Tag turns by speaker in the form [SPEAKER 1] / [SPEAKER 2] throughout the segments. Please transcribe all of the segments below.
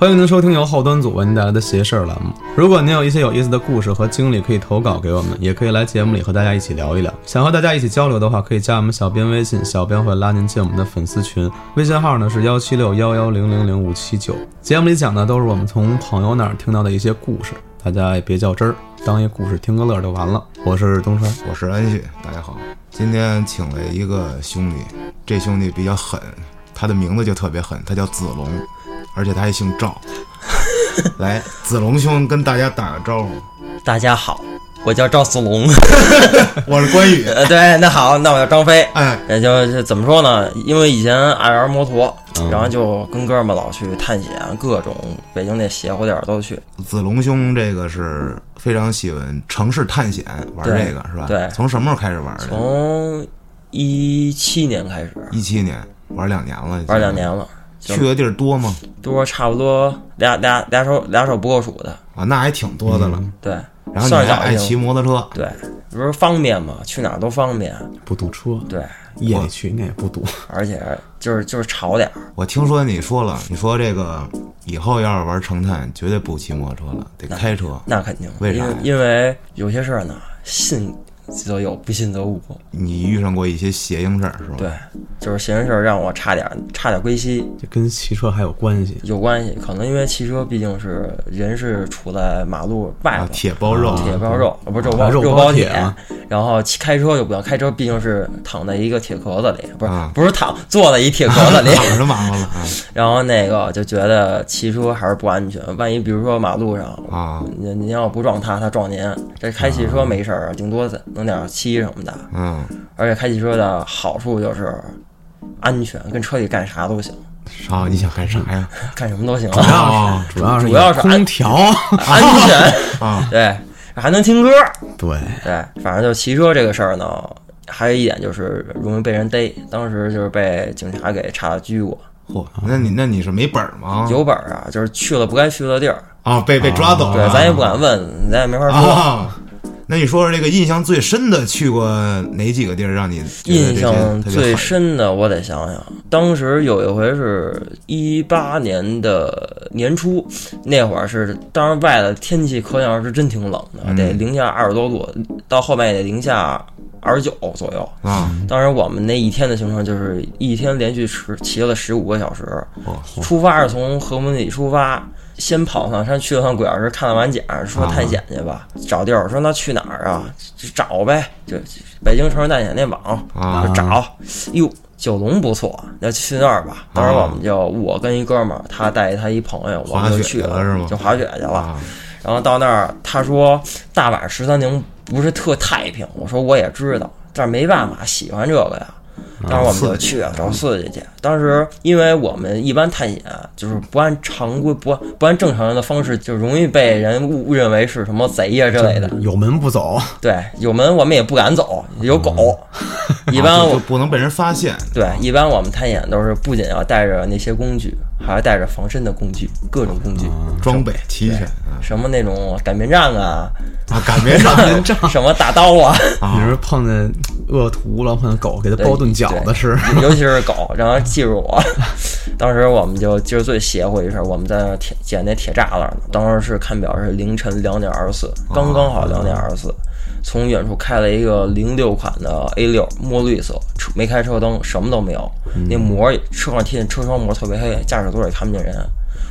[SPEAKER 1] 欢迎您收听由后端组为您带来的“邪事儿”栏目。如果您有一些有意思的故事和经历，可以投稿给我们，也可以来节目里和大家一起聊一聊。想和大家一起交流的话，可以加我们小编微信，小编会拉您进我们的粉丝群，微信号呢是幺七六幺幺零零零五七九。节目里讲的都是我们从朋友那儿听到的一些故事，大家也别较真儿，当一故事听个乐就完了。我是东川，
[SPEAKER 2] 我是安旭，大家好。今天请了一个兄弟，这兄弟比较狠，他的名字就特别狠，他叫子龙，而且他还姓赵。来，子龙兄跟大家打个招呼。
[SPEAKER 3] 大家好，我叫赵子龙。
[SPEAKER 2] 我是关羽。
[SPEAKER 3] 呃，对，那好，那我叫张飞。
[SPEAKER 2] 哎，
[SPEAKER 3] 也就怎么说呢？因为以前爱玩摩托，然后就跟哥们儿老去探险，各种北京那邪乎点儿都去。
[SPEAKER 2] 子龙兄这个是非常喜欢城市探险，玩这个是吧？
[SPEAKER 3] 对
[SPEAKER 2] 从什么时候开始玩的？
[SPEAKER 3] 从一七年开始
[SPEAKER 2] 一七年，玩两年了。
[SPEAKER 3] 玩两年了，就
[SPEAKER 2] 去的地儿多吗？
[SPEAKER 3] 多差不多俩俩俩手俩手不够数的。
[SPEAKER 2] 啊，那还挺多的了。
[SPEAKER 3] 对，
[SPEAKER 2] 然后你还爱骑摩托车，
[SPEAKER 3] 对，不是方便嘛，去哪儿都方便。
[SPEAKER 1] 不堵车，
[SPEAKER 3] 对，
[SPEAKER 1] 夜里去应该也不堵。
[SPEAKER 3] 而且就是就是吵点儿。
[SPEAKER 2] 我听说你说了，你说这个以后要是玩成探，绝对不骑摩托车了，得开车。
[SPEAKER 3] 那肯定，
[SPEAKER 2] 为啥
[SPEAKER 3] 因为有些事儿呢，信则有，不信则无。
[SPEAKER 2] 你遇上过一些邪性事儿是吧？
[SPEAKER 3] 对，就是闲人事儿让我差点儿差点儿归西，
[SPEAKER 1] 这跟汽车还有关系。
[SPEAKER 3] 有关系。可能因为汽车毕竟是人是处在马路外
[SPEAKER 2] 啊，
[SPEAKER 3] 头，
[SPEAKER 2] 铁包肉，
[SPEAKER 3] 铁包肉，啊不是肉
[SPEAKER 1] 啊
[SPEAKER 3] 包
[SPEAKER 1] 肉包
[SPEAKER 3] 包铁。然后开车就不要开车，毕竟是躺在一个铁壳子里，不是
[SPEAKER 2] 啊
[SPEAKER 3] 不是躺坐在一铁壳子里。
[SPEAKER 2] 躺着忙活了啊
[SPEAKER 3] 然后那个就觉得骑车还是不安全，万一比如说马路上
[SPEAKER 2] 啊！
[SPEAKER 3] 您您要不撞他，他撞您，这开汽车没事儿，顶多弄点漆什么的。
[SPEAKER 2] 嗯，
[SPEAKER 3] 而且开汽车的好处就是安全，跟车里干啥都行，
[SPEAKER 2] 啊，你想干啥呀？
[SPEAKER 3] 干什么都行，
[SPEAKER 2] 主要是
[SPEAKER 1] 主要是
[SPEAKER 3] 主要是
[SPEAKER 1] 空调，
[SPEAKER 3] 安全。
[SPEAKER 2] 啊，
[SPEAKER 3] 对，还能听歌。
[SPEAKER 1] 对，
[SPEAKER 3] 对，反正就骑车这个事儿呢，还有一点就是容易被人逮。当时就是被警察给查拘过，
[SPEAKER 2] 嚯，那你那你是没本儿吗？
[SPEAKER 3] 有本儿啊，就是去了不该去的地儿。
[SPEAKER 2] 啊，被被抓走了对。，
[SPEAKER 3] 咱也不敢问，咱也没法说。
[SPEAKER 2] 啊。那你说说这个印象最深的去过哪几个地儿，让你
[SPEAKER 3] 印象最深的，我得想想。当时有一回是一八年的年初，那会儿是，当然外的天气可想而知，真挺冷的，
[SPEAKER 2] 嗯
[SPEAKER 3] 得零下二十多度，到后面也得零下二十九左右。
[SPEAKER 2] 啊？
[SPEAKER 3] 当时我们那一天的行程就是一天连续骑骑了十五个小时，
[SPEAKER 2] 哦
[SPEAKER 3] 出发是从和门里出发，先跑趟山去了趟鬼老师，看了完景，说探险去吧，找地儿，说那去哪儿啊？就找呗，就北京城市探险那网
[SPEAKER 2] 啊
[SPEAKER 3] 就找，哟。九龙不错，那去那儿吧。当时我们就我跟一哥们儿，他带他一朋友，我们就去
[SPEAKER 2] 去了是吗
[SPEAKER 3] 就滑雪去了。
[SPEAKER 2] 啊
[SPEAKER 3] 然后到那儿，他说大晚十三陵不是特太平，我说我也知道，但是没办法，喜欢这个呀。当时我们就去了找刺激去。当时因为我们一般探险就是不按常规、不不按正常人的方式，就容易被人误误认为是什么贼呀之类的。
[SPEAKER 1] 有门不走，
[SPEAKER 3] 对，有门我们也不敢走，有狗。一般我
[SPEAKER 2] 不能被人发现。
[SPEAKER 3] 对一般我们探险都是不仅要带着那些工具，还要带着防身的工具，各种工具。
[SPEAKER 2] 装备齐全啊
[SPEAKER 3] 什么那种擀面杖啊，
[SPEAKER 2] 啊！擀面杖
[SPEAKER 3] 什么大刀啊，
[SPEAKER 1] 你是碰见恶徒了，碰见狗，给他包顿饺子吃。
[SPEAKER 3] 尤其是狗，然后记住我。当时我们就今儿最邪乎一事儿，我们在那铁捡那铁栅栏呢。当时是看表是凌晨两点二十四，刚刚好两点二十四。从远处开了一个零六款的 A 六，墨绿色，车没开车灯，什么都没有。那膜车上贴的车窗膜特别黑，驾驶座也看不见人。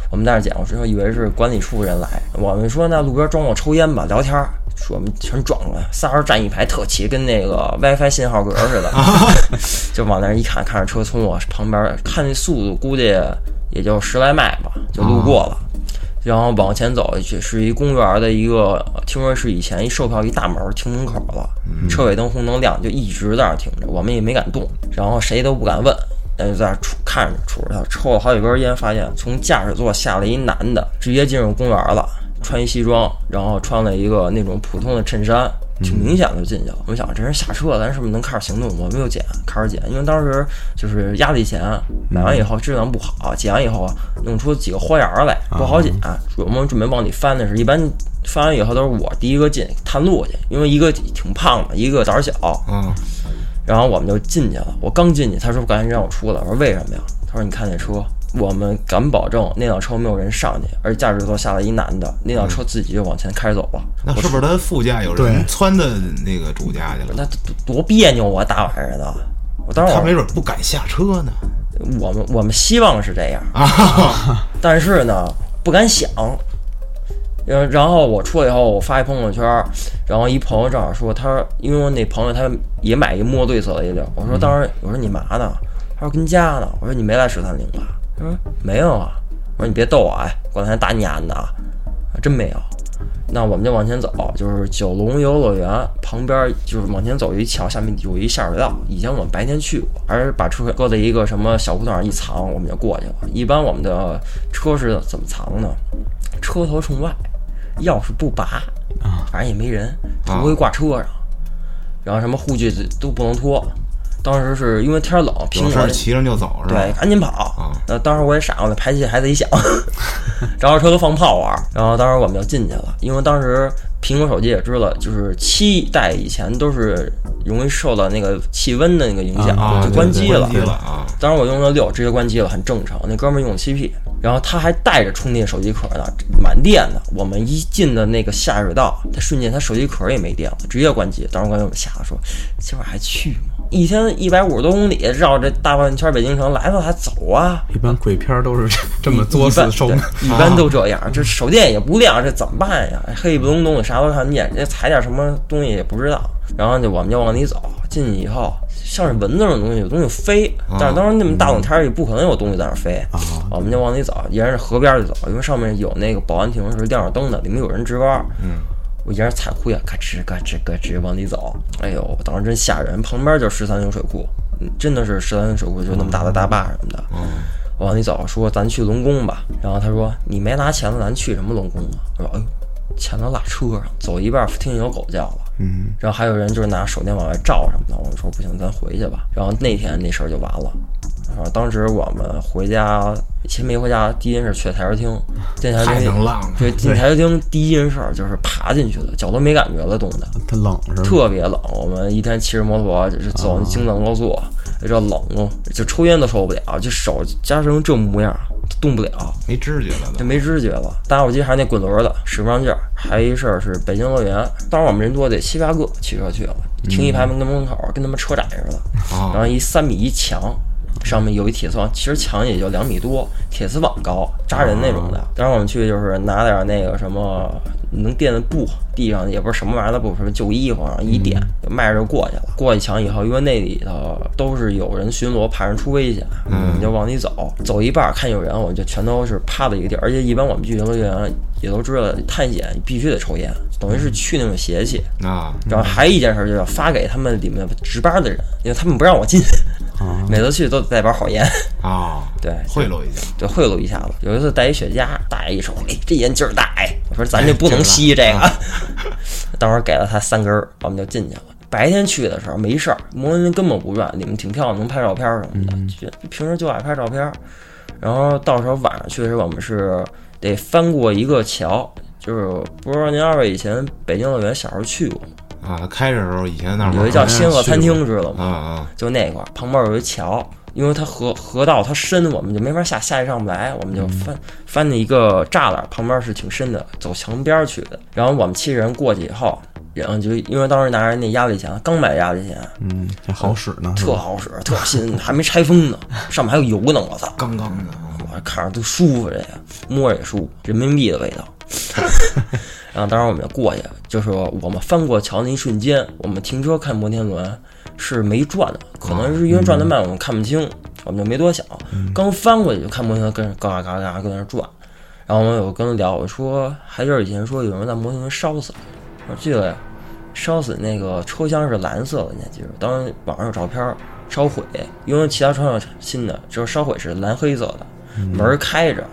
[SPEAKER 3] 我们在那儿捡，我之后以为是管理处人来，我们说那路边装我抽烟吧，聊天儿。说我们全撞过来，仨人站一排，特齐，跟那个 WiFi 信号格似的，就往那儿一看，看着车从我旁边，看那速度估计也就十来迈吧，就路过了。然后往前走去，是一公园的一个，听说是以前一售票一大门停门口了，车尾灯红灯亮，就一直在那儿停着，我们也没敢动，然后谁都不敢问，那就在那儿杵看着杵着他，抽了好几根烟，发现从驾驶座下来一男的，直接进入公园了，穿一西装，然后穿了一个那种普通的衬衫，挺明显的就进去了。我们想这人下车了，咱是不是能开始行动？我们又捡，开始捡，因为当时就是压力钱，买完以后质量不好，捡完以后弄出几个豁牙来，不好捡。我们准备往里翻的时候，一般翻完以后都是我第一个进探路去，因为一个挺胖的，一个胆儿小，
[SPEAKER 2] 啊
[SPEAKER 3] 然后我们就进去了。我刚进去，他说赶紧让我出来。我说为什么呀？他说你看那车我们敢保证那辆车没有人上去，而驾驶座下来一男的，那辆车自己就往前开走了。
[SPEAKER 2] 那是不是他副驾有人窜的那个主驾去了？
[SPEAKER 3] 那多多别扭啊！大晚上的，我当时
[SPEAKER 2] 他没准不敢下车呢。
[SPEAKER 3] 我们我们希望是这样，
[SPEAKER 2] 啊，
[SPEAKER 3] 但是呢不敢想。然然后我出来以后，我发一朋友圈，然后一朋友正好说他说，因为我那朋友他也买一墨绿色的一辆，我说当时我说你嘛呢？他说跟家呢。我说你没来十三陵吧？没有啊。我说你别逗我哎，过两天打你丫的啊！真没有。那我们就往前走，就是九龙游乐园旁边，就是往前走有一桥，下面有一下水道。以前我们白天去过，还是把车搁在一个什么小胡同上一藏，我们就过去了。一般我们的车是怎么藏呢？车头冲外，钥匙不拔，反正也没人，不会挂车上，然后什么护具都不能脱。当时是因为天冷，苹果
[SPEAKER 2] 有事骑着就走是吧？
[SPEAKER 3] 对，赶紧跑当时我也傻，我那排气还得响，着着车都放炮玩。然后当时我们就进去了，因为当时苹果手机也知道，就是七代以前都是容易受到那个气温的那个影响，
[SPEAKER 2] 啊，
[SPEAKER 3] 就关机了！当时我用的六，直接关机了，很正常。那哥们儿用的七 P，然后他还带着充电手机壳呢，满电的。我们一进的那个下水道，他瞬间他手机壳也没电了，直接关机。当时我给我们吓得说：“今晚还去吗？一天一百五十多公里，绕这大半圈北京城来了还走啊？
[SPEAKER 1] 一般鬼片儿都是这么作死收的。
[SPEAKER 3] 一般都这样。这手电也不亮，这怎么办呀？黑不隆咚的，啥都看不见，这踩点什么东西也不知道。然后就我们就往里走，进去以后像是蚊子那种东西，有东西飞，但是当时那么大冷天儿也不可能有东西在那儿飞。我们就往里走，沿着河边儿就走，因为上面有那个保安亭是亮着灯的，里面有人值班。
[SPEAKER 2] 嗯，
[SPEAKER 3] 我沿着彩裤呀，嘎吱嘎吱嘎吱往里走。哎呦，当时真吓人，旁边就是十三陵水库，嗯真的是十三陵水库，就那么大的大坝什么的。我往里走，说咱去龙宫吧。然后他说你没拿钱了，咱去什么龙宫啊？我说哎呦，钱都落车上，走一半儿听见有狗叫了。
[SPEAKER 1] 嗯，
[SPEAKER 3] 然后还有人就是拿手电往外照什么的。我们说不行，咱回去吧。然后那天那事儿就完了。然后当时我们回家，先没回家，第一件事去台球厅，进台球厅
[SPEAKER 2] 能浪了。
[SPEAKER 3] 对，进台球厅第一件事儿就是爬进去的，脚都没感觉了，冻的
[SPEAKER 1] 它冷是吧？
[SPEAKER 3] 特别冷。我们一天骑着摩托就是走京藏高速，这冷哦，就抽烟都受不了，就手加成这模样，动不了。
[SPEAKER 2] 没知觉了。
[SPEAKER 3] 就没知觉了。打火机还是那滚轮的，使不上劲儿。还有一事儿是北京乐园，当时我们人多得七八个骑车去了，停一排门跟门口，跟他们车展似的。然
[SPEAKER 2] 啊，
[SPEAKER 3] 后一三米一墙，上面有一铁丝网，其实墙也就两米多，铁丝网高，扎人那种的。当时我们去就是拿点那个什么能垫的布，地上也不是什么玩意儿的布，什么旧衣服，一垫就迈着就过去了。过去墙以后，因为那里头都是有人巡逻，怕人出危险，我们就往里走。走一半儿看有人，我们就全都是趴在一个地儿。而且一般我们去游乐园也都知道，探险必须得抽烟，等于是去那种邪气。
[SPEAKER 2] 啊，
[SPEAKER 3] 然后还有一件事就是要发给他们里面值班的人，因为他们不让我进，每次去都得带包好烟，
[SPEAKER 2] 啊，
[SPEAKER 3] 对，
[SPEAKER 2] 贿赂一下。
[SPEAKER 3] 对贿赂一下子。有一次带一雪茄，大爷一瞅，哎，这烟劲儿大，哎，我说咱这不能吸这个，当时给了他三根儿，我们就进去了。白天去的时候没事儿，摩天轮根本不转，里面挺漂亮，能拍照片儿什么的。就平时就爱拍照片儿，然后到时候晚上去的时候，我们是得翻过一个桥，就是不知道您二位以前北京乐园小时候去过吗？
[SPEAKER 2] 啊，开着的时候以前那儿
[SPEAKER 3] 有一叫仙鹤餐厅，知道吗？
[SPEAKER 2] 啊啊，
[SPEAKER 3] 就那块儿旁边有一桥，因为它河河道它深，我们就没法下，下去上不来，我们就翻、翻了一个栅栏，旁边是挺深的，走墙边去的。然后我们七个人过去以后，然后就因为当时拿着那压力钱，刚买压力钱，
[SPEAKER 1] 嗯，这好使呢，
[SPEAKER 3] 特好使，特新，还没拆封呢，上 面还有油呢，我操！
[SPEAKER 2] 刚刚的。
[SPEAKER 3] 我看着都舒服，这个摸着也舒服，人民币的味道。然后当时我们就过去，就是我们翻过桥那一瞬间，我们停车看摩天轮是没转的，可能是因为转得慢，我们看不清，我们就没多想。刚翻过去就看摩天轮跟嘎嘎嘎跟那转，然后我们有跟他聊，我说还就是以前说有人在摩天轮烧死了，我记得呀，烧死那个车厢是蓝色的，你还记得？当时网上有照片儿烧毁，因为其他车厢是新的，就是烧毁是蓝黑色的，门儿开着。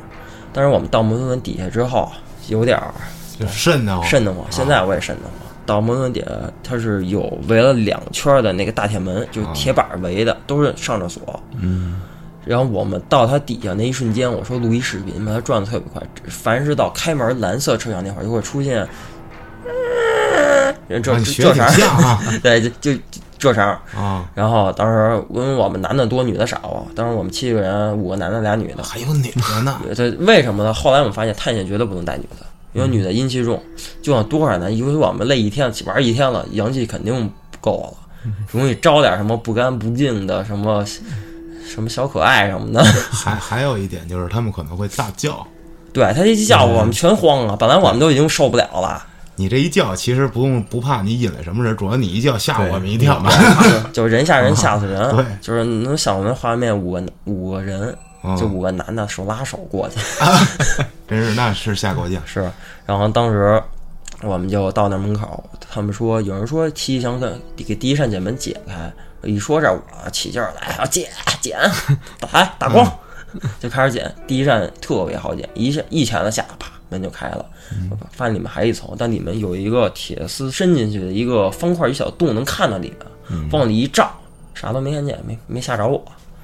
[SPEAKER 3] 但是我们到摩天轮底下之后，有点儿
[SPEAKER 2] 就瘆得慌，
[SPEAKER 3] 瘆得慌。现在我也瘆得慌。到摩天轮底下，它是有围了两圈的那个大铁门，就是铁板围的，都是上着锁。嗯。然后我们到它底下那一瞬间，我说录一视频，吧它转的特别快。凡是到开门蓝色车厢那会儿，就会出现，这这啥？对，就就这声。
[SPEAKER 2] 啊，
[SPEAKER 3] 然后当时因为我们男的多，女的少啊，当时我们七个人，五个男的，俩女的。
[SPEAKER 2] 还有女的呢，
[SPEAKER 3] 这为什么呢？后来我们发现探险绝对不能带女的，因为女的阴气重，就像多少男，因为我们累一天玩一天了，阳气肯定不够了，容易招点什么不干不净的什么 什么小可爱什么的。
[SPEAKER 2] 还还有一点就是他们可能会大叫。
[SPEAKER 3] 对他一叫我们全慌了，本来我们都已经受不了了，
[SPEAKER 2] 你这一叫，其实不用不怕你引来什么人，主要你一叫吓我们一跳嘛。
[SPEAKER 3] 就是人吓人吓死人。
[SPEAKER 2] 对
[SPEAKER 3] 就是你能想那画面，五个五个人，
[SPEAKER 2] 嗯
[SPEAKER 3] 就五个男的手拉手过去，
[SPEAKER 2] 真是那是下过劲。
[SPEAKER 3] 是。然后当时我们就到那门口，他们说有人说七想给给第一扇铁门解开，一说这我起劲儿来，要剪剪，打打光，就开始剪。第一扇特别好剪，一下一钳子下，啪门就开了。我发现里面还一层，但里面有一个铁丝伸进去的一个方块一小洞，能看到里面，往里一照，啥都没看见，没没吓着我。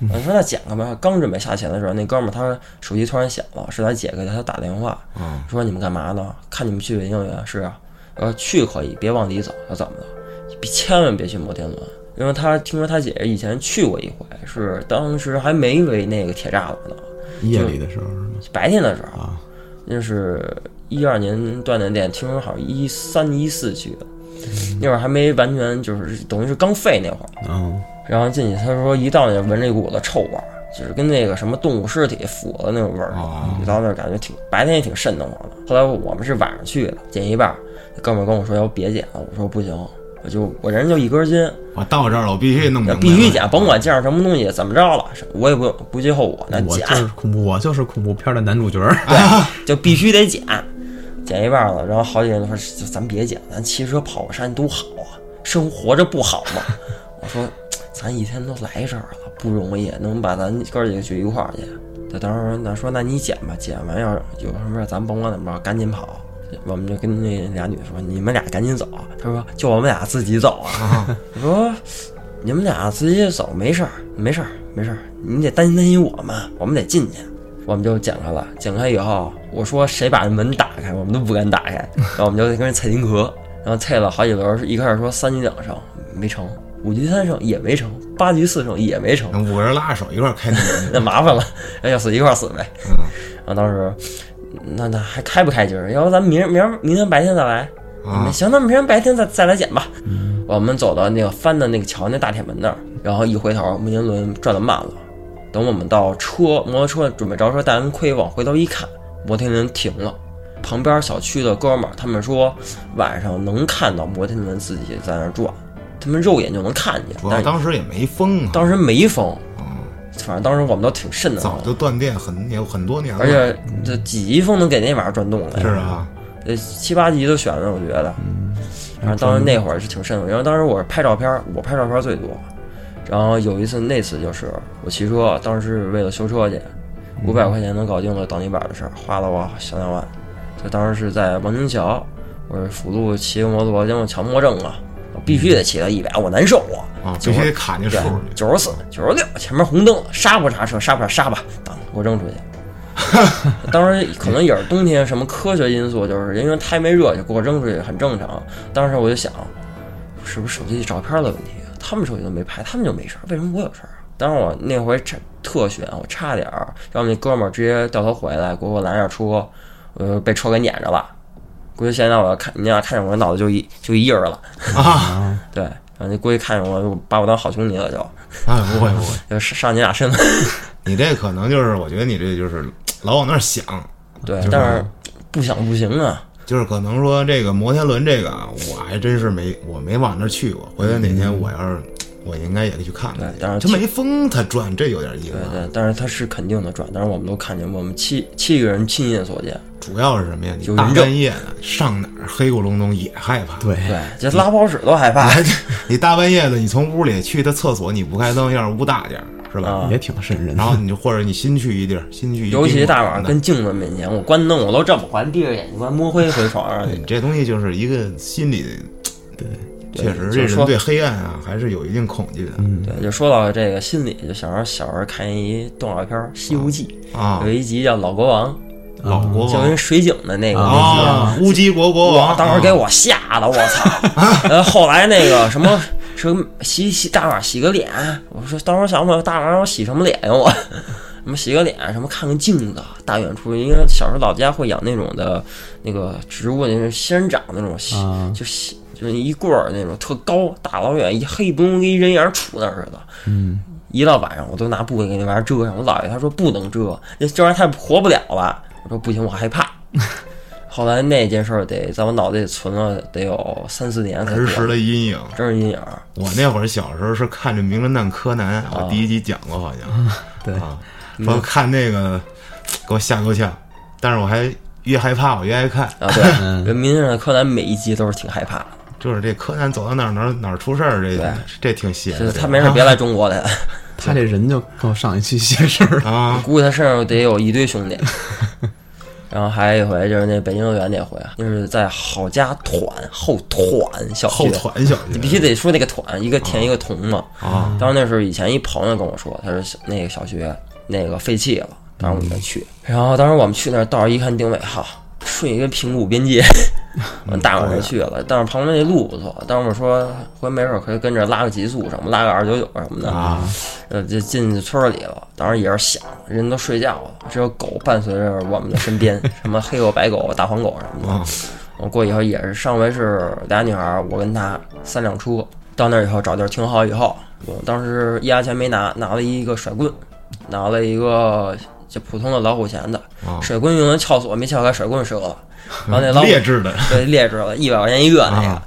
[SPEAKER 3] 我说那剪开吧，刚准备下钱的时候，那哥们儿他手机突然响了，是他姐给他打电话，
[SPEAKER 2] 嗯
[SPEAKER 3] 说你们干嘛呢？看你们去北京园是啊，呃去可以，别往里走，要怎么的？别千万别去摩天轮，因为他听说他姐姐以前去过一回，是当时还没围那个铁栅栏呢，
[SPEAKER 1] 夜里的时候是吗？
[SPEAKER 3] 白天的时候，
[SPEAKER 1] 啊，
[SPEAKER 3] 那是一二年锻炼店，听说好像一三一四去的，那会儿还没完全就是等于是刚废那会儿。
[SPEAKER 1] 嗯，
[SPEAKER 3] 然后进去，他说一到那闻着一股子臭味儿，就是跟那个什么动物尸体腐的那种味儿。
[SPEAKER 2] 哦
[SPEAKER 3] 一到那儿感觉挺白天也挺瘆得慌的。后来我们是晚上去的，剪一半儿，哥们儿跟我说要别剪了，我说不行，我就我人就一根筋，
[SPEAKER 2] 我到这儿了，我必须弄明白。
[SPEAKER 3] 必须剪，甭管见着什么东西怎么着了，我也不不计后果，那剪
[SPEAKER 1] 我就是恐怖，我就是恐怖片的男主角儿。
[SPEAKER 3] 就必须得剪，剪一半儿了，然后好几个人说就咱别剪，咱骑车跑个山多好啊，生活着不好吗？我说咱一天都来这儿了，不容易，能把咱哥几个聚一块儿去。他当时那说那你捡吧，捡完要是有什么事儿咱甭管怎么着，赶紧跑。我们就跟那俩女的说：“你们俩赶紧走。”他说：“就我们俩自己走啊。”我说：“你们俩自己走没事儿，没事儿，没事儿，你得担心担心我们，我们得进去。”我们就捡开了，捡开以后，我说谁把门打开，我们都不敢打开，然后我们就跟人踩金壳，然后踩了好几轮，一开始说三局两胜没成，五局三胜也没成，八局四胜也没成，
[SPEAKER 2] 五个人拉着手一块儿开门。
[SPEAKER 3] 那麻烦了，要死一块儿死呗。
[SPEAKER 2] 嗯
[SPEAKER 3] 然后当时，那那还开不开劲儿？要不咱明儿明儿明天白天再来？
[SPEAKER 2] 啊
[SPEAKER 3] 行，那明天白天再再来捡吧。我们走到那个翻的那个桥那大铁门那儿，然后一回头，摩天轮转得慢了。等我们到车摩托车准备着车带人亏，往回头一看，摩天轮停了。旁边小区的哥们儿他们说，晚上能看到摩天轮自己在那儿转，他们肉眼就能看见。
[SPEAKER 2] 主
[SPEAKER 3] 但是
[SPEAKER 2] 要当时也没封啊，
[SPEAKER 3] 当时没风，
[SPEAKER 2] 嗯
[SPEAKER 3] 反正当时我们都挺瘆得慌的。
[SPEAKER 2] 早就断电很有很多年了。
[SPEAKER 3] 而且这几级风能给那玩意儿转动了呀？
[SPEAKER 2] 是啊，
[SPEAKER 3] 这七八级都选了，我觉得。反正当时那会儿是挺瘆的，因为当时我是拍照片儿，我拍照片儿最多。然后有一次，那次就是我骑车，当时是为了修车去，五百块钱能搞定了挡泥板的事儿，花了我小两万。就当时是在王金桥，我是辅路骑个摩托，因为我强迫症啊，我必须得骑到一百，我难受啊。
[SPEAKER 2] 啊，
[SPEAKER 3] 就
[SPEAKER 2] 必须得卡那数
[SPEAKER 3] 对，九十四、九十六，前面红灯了，刹不刹车，刹不刹刹吧，当给我扔出去。当时可能也是冬天什么科学因素，就是因为胎没热就给我扔出去，很正常。当时我就想，是不是手机照片的问题？他们手机都没拍，他们就没事儿，为什么我有事儿啊？当时我那回差特选，我差点儿让那哥们儿直接掉头回来，给我拦下车，呃，被车给撵着了。估计现在我要看你要看见我脑子就一就一印儿了，
[SPEAKER 2] 啊
[SPEAKER 3] 对，然后你估计看见我就把我当好兄弟了就。
[SPEAKER 2] 啊，不会不会，
[SPEAKER 3] 就上你俩身子。
[SPEAKER 2] 你这可能就是，我觉得你这就是老往那儿想，
[SPEAKER 3] 对
[SPEAKER 2] 是，
[SPEAKER 3] 但是不想不行啊。
[SPEAKER 2] 就是可能说这个摩天轮这个，我还真是没我没往那儿去过。回头哪天我要是我应该也得去看看
[SPEAKER 3] 但是
[SPEAKER 2] 它没风，它转，这有点意思啊。
[SPEAKER 3] 对对，但是它是肯定的转，但是我们都看见，我们七七个人亲眼所见。
[SPEAKER 2] 主要是什么呀？你大半夜的上哪儿黑咕隆咚也害怕。
[SPEAKER 1] 对，
[SPEAKER 3] 对，这拉泡屎都害怕。
[SPEAKER 2] 你大半夜的，你从屋里去的厕所，你不开灯，要是屋大点儿，是吧？
[SPEAKER 3] 啊
[SPEAKER 1] 也挺瘆人的。
[SPEAKER 2] 然后你就或者你新去一地儿，新去一
[SPEAKER 3] 尤其
[SPEAKER 2] 宾馆的
[SPEAKER 3] 大晚上跟镜子面前，我关灯我都这么关，闭着眼睛关，摸黑回床上
[SPEAKER 2] 你。这东西就是一个心理，
[SPEAKER 1] 对，
[SPEAKER 2] 确实这人对黑暗啊还是有一定恐惧的
[SPEAKER 3] 对，就说到这个心理，就小时候小时候看一动画片《西游记
[SPEAKER 2] 啊》，
[SPEAKER 3] 有。一集叫《老国王
[SPEAKER 2] 老国王》，
[SPEAKER 3] 就跟水井的那个那
[SPEAKER 2] 啊，乌鸡国国王，
[SPEAKER 3] 当时给我吓的我操！呃，后来那个什么什么洗洗大晚洗个脸。我说当时想不大晚上我洗什么脸呀我。什么洗个脸，什么看看镜子，大远处，因为小时候老家会养那种的，那个植物，那种仙人掌那种，
[SPEAKER 1] 啊
[SPEAKER 3] 就洗就是一棍儿那种特高，大老远一黑不隆跟一人影儿杵那儿似的。
[SPEAKER 1] 嗯，
[SPEAKER 3] 一到晚上我都拿布给那玩意儿遮上。我姥爷他说不能遮，那这玩意儿太活不了了。我说不行，我害怕。后来那件事儿得在我脑袋里存了得有三四年才
[SPEAKER 2] 儿时，的阴影。
[SPEAKER 3] 真是阴影。
[SPEAKER 2] 我那会儿小时候是看着《名侦探柯南》，我第一集讲过，好像
[SPEAKER 1] 对，
[SPEAKER 2] 啊，说看那个给我吓够呛，但是我还越害怕我越爱看，
[SPEAKER 3] 啊，对，
[SPEAKER 1] 嗯
[SPEAKER 3] 人名侦探柯南每一集都是挺害怕的，
[SPEAKER 2] 就是这柯南走到哪儿哪儿哪儿出事儿，这
[SPEAKER 3] 对
[SPEAKER 2] 这挺邪的。
[SPEAKER 3] 他没事别来中国来。
[SPEAKER 1] 他这人就够上一期邪事儿。
[SPEAKER 2] 啊，
[SPEAKER 3] 估计他身上得有一堆兄弟。然后还有一回就是那北京幼儿园那回啊，就是在郝家团后团小
[SPEAKER 2] 后
[SPEAKER 3] 学，
[SPEAKER 2] 团小
[SPEAKER 3] 你必须得说那个团，一个田一个同嘛。
[SPEAKER 2] 啊，
[SPEAKER 3] 当时那是以前一朋友跟我说，他说那个小学那个废弃了，当时我们去。然后当时我们去那儿，到时一看定位，哈，顺一个平谷边界，我们大晚上去了。但是旁边那路不错，当时我们说回没事儿可以跟着拉个极速什么，拉个二九九什么的。
[SPEAKER 2] 啊，
[SPEAKER 3] 呃，就进村儿里了。当时也是想，人都睡觉了，只有狗伴随着我们的身边，什么黑狗、白狗、大黄狗什么的。
[SPEAKER 2] 啊
[SPEAKER 3] 我过以后也是，上回是俩女孩儿，我跟她三辆车，到那儿以后找地儿停好以后，我当时压压钱没拿，拿了一个甩棍，拿了一个就普通的老虎钳子，
[SPEAKER 2] 啊
[SPEAKER 3] 甩棍用的撬锁没撬开，甩棍折了，然后那
[SPEAKER 2] 劣质的
[SPEAKER 3] 对劣质的，一百块钱一个那个
[SPEAKER 2] 啊，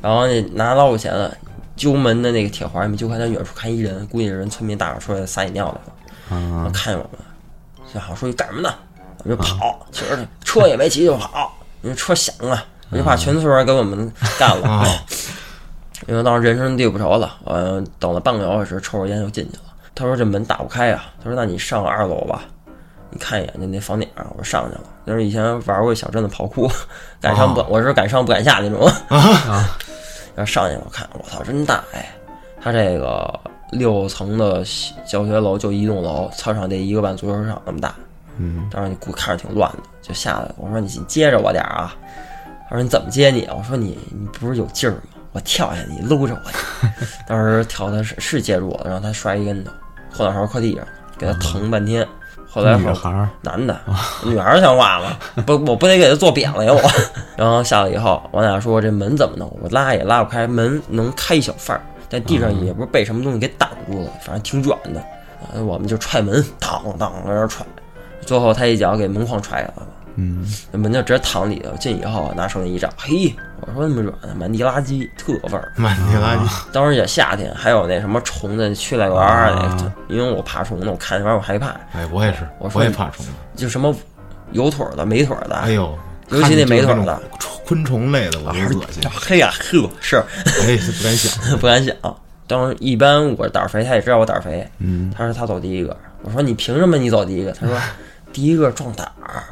[SPEAKER 3] 然后那拿老虎钳子揪门的那个铁环也没揪开，他远处看一人，估计是人村民大伙出来撒野尿来了。然后
[SPEAKER 1] 啊，
[SPEAKER 3] 看见我们，就好说你干什么呢？我就跑，其实车也没骑就跑，因为车响啊，我就怕全村人给我们干了。
[SPEAKER 2] 啊
[SPEAKER 3] 因为当时人生地不熟了，呃，等了半个小时，抽着烟就进去了。他说这门打不开啊、他说那你上二楼吧，你看一眼就那房顶上。我说上去了，就是以前玩过小镇的跑酷，敢上不，我是敢上不敢下那种。
[SPEAKER 1] 啊
[SPEAKER 3] 然后上去了，我看我操，真大哎！他这个六层的教学楼就一栋楼，操场得一个半足球场那么大。
[SPEAKER 1] 嗯，
[SPEAKER 3] 当时你估看着挺乱的，就下来。我说你接着我点儿啊。他说你怎么接你啊？我说你你不是有劲儿吗？我跳下去，你搂着我去。当时跳的是是接住我了，让他摔一跟头，后脑勺磕地上，给他疼半天。后来后
[SPEAKER 1] 女孩儿
[SPEAKER 3] 男的，女孩儿像话吗？不，我不得给他做扁了呀我。然后下来以后，我俩说这门怎么弄？我拉也拉不开，门能开一小缝儿，但地上也不是被什么东西给挡住了，反正挺软的。呃我们就踹门，当当在那儿踹，最后他一脚给门框踹下来了。
[SPEAKER 1] 嗯，
[SPEAKER 3] 那门就直接躺里头，进以后拿手电一照，嘿，我说那么软，满地垃圾，特味儿。
[SPEAKER 2] 满地垃圾
[SPEAKER 3] 当时也夏天，还有那什么虫子，去来玩儿那
[SPEAKER 1] 啊
[SPEAKER 3] 个，因为我怕虫子，我看那玩意儿我害怕，
[SPEAKER 2] 哎，我也是，
[SPEAKER 3] 我说
[SPEAKER 2] 我也怕虫子。
[SPEAKER 3] 就什么有腿儿的、没腿儿的，
[SPEAKER 2] 哎呦，
[SPEAKER 3] 尤其那没腿儿的
[SPEAKER 2] 昆虫类的，我就恶心。
[SPEAKER 3] 嘿呀呵，是
[SPEAKER 2] 哎，不敢想。
[SPEAKER 3] 不敢想。当时一般我胆儿肥，他也知道我胆儿肥，
[SPEAKER 1] 嗯，
[SPEAKER 3] 他说他走第一个，我说你凭什么你走第一个？他说 第一个壮胆儿，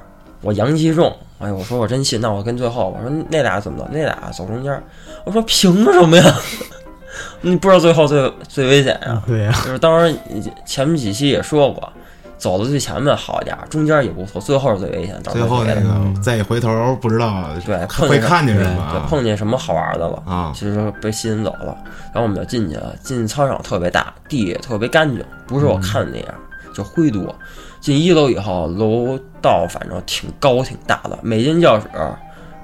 [SPEAKER 3] 我阳气重。哎，我说我真信，那我跟最后，我说那俩怎么走？那俩走中间。我说凭什么呀？你不知道最后最最危险呀？
[SPEAKER 1] 对呀，
[SPEAKER 3] 就是当时前面几期也说过，走的最前面好一点，中间也不错，最后是最危险。
[SPEAKER 2] 最后那
[SPEAKER 3] 个
[SPEAKER 2] 个再一回头，不知道
[SPEAKER 3] 对
[SPEAKER 2] 会看见什么？
[SPEAKER 3] 碰见什么好玩的了
[SPEAKER 2] 啊
[SPEAKER 3] 其实被吸引走了。然后我们就进去了，进操场特别大，地也特别干净，不是我看的那样，就灰多。进一楼以后，楼道反正挺高挺大的，每间教室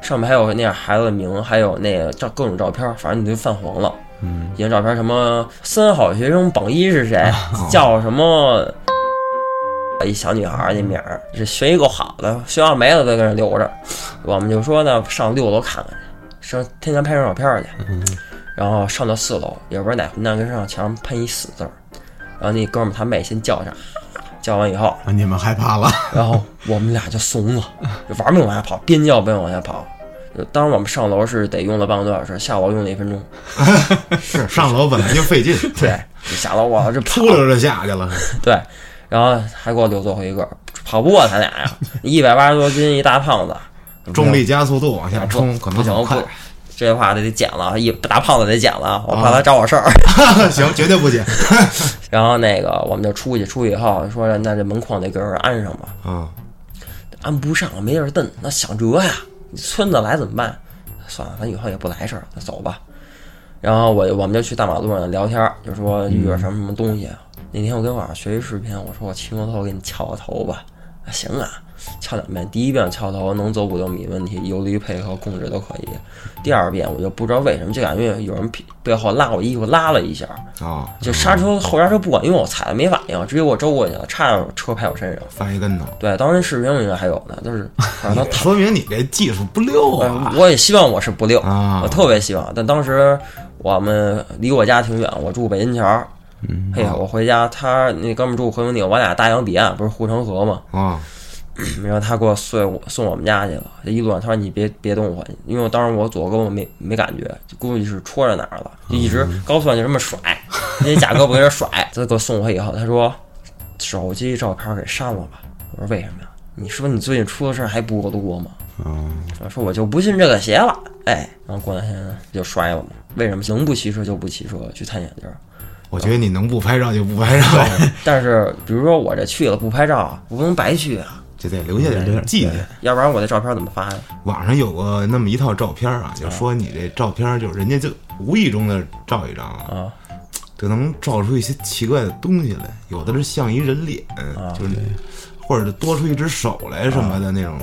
[SPEAKER 3] 上面还有那样孩子的名，还有那个照各种照片，反正你就泛黄了。
[SPEAKER 1] 嗯，
[SPEAKER 3] 一张照片，什么三好学生榜一是谁？叫什么？一小女孩儿那名儿，这学习够好的，学校没了都在那留着。我们就说呢，上六楼看看去，上天天拍张照片去。然后上到四楼，也不知道哪混蛋跟上墙上喷一死字儿，然后那哥们儿他妹先叫上，叫完以后，
[SPEAKER 1] 啊，你们害怕了？
[SPEAKER 3] 然后我们俩就怂了，就玩命往下跑，边叫边往下跑。当时我们上楼是得用了半个多小时，下楼用了一分钟。
[SPEAKER 2] 是上楼本来就费劲，
[SPEAKER 3] 对，就下楼我这跑
[SPEAKER 2] 出溜就下去了。
[SPEAKER 3] 对，然后还给我留最后一个，跑不过他俩呀，一百八十多斤一大胖子，
[SPEAKER 2] 重力加速度往下冲，可
[SPEAKER 3] 不行不
[SPEAKER 2] 能好快。，
[SPEAKER 3] 这话得得剪了，一大胖子得剪了，我怕他找我事儿。
[SPEAKER 2] 行，绝对不减。
[SPEAKER 3] 然后那个我们就出去，出去以后说那这门框得给人安上吧，
[SPEAKER 2] 啊，
[SPEAKER 3] 安不上，没地儿蹬，那想辙呀，村子来怎么办？算了，咱以后也不来这儿，那走吧。然后我我们就去大马路上聊天儿，就说遇着什么什么东西。那天我跟网上学一视频，我说我骑摩托给你敲个头吧，啊行啊，敲两遍，第一遍敲头能走五六米问题，有力配合控制都可以。第二遍我就不知道为什么，就感觉有人屁背后拉我衣服拉了一下，
[SPEAKER 2] 啊，
[SPEAKER 3] 就刹车后刹车不管用，我踩了没反应，直接给我周过去了，差点车拍我身上。
[SPEAKER 2] 翻一跟头，
[SPEAKER 3] 对，当时视频里面还有呢，就是 反正
[SPEAKER 2] 说明你这技术不溜啊
[SPEAKER 3] 呃我也希望我是不溜，
[SPEAKER 2] 啊
[SPEAKER 3] 我特别希望。但当时我们离我家挺远，我住北新桥。嗯，嘿，我回家，他那哥们儿住回龙顶，我俩大洋彼岸，不是护城河吗？
[SPEAKER 2] 啊！
[SPEAKER 3] 然后他给我送我送我们家去了。这一路上他说你别别动我，因为我当时我左胳膊没没感觉，估计是戳着哪儿了，就一直高速上就这么甩，那假胳膊跟这甩。他给我送回以后，他说手机照片给删了吧。我说为什么呀？你说你最近出的事儿还不够多吗？
[SPEAKER 2] 嗯，
[SPEAKER 3] 说我就不信这个邪了，哎，然后过两天就摔了嘛。为什么能不骑车就不骑车去探险去了？
[SPEAKER 2] 我觉得你能不拍照就不拍照，
[SPEAKER 3] 但是比如说我这去了不拍照，我不能白去啊，
[SPEAKER 2] 就得留下点纪念。
[SPEAKER 3] 要不然我这照片怎么发呀？
[SPEAKER 2] 网上有过那么一套照片啊，就说你这照片就是人家就无意中的照一张啊，
[SPEAKER 3] 啊，
[SPEAKER 2] 就能照出一些奇怪的东西来，有的是像一人脸，就是或者多出一只手来什么的那种。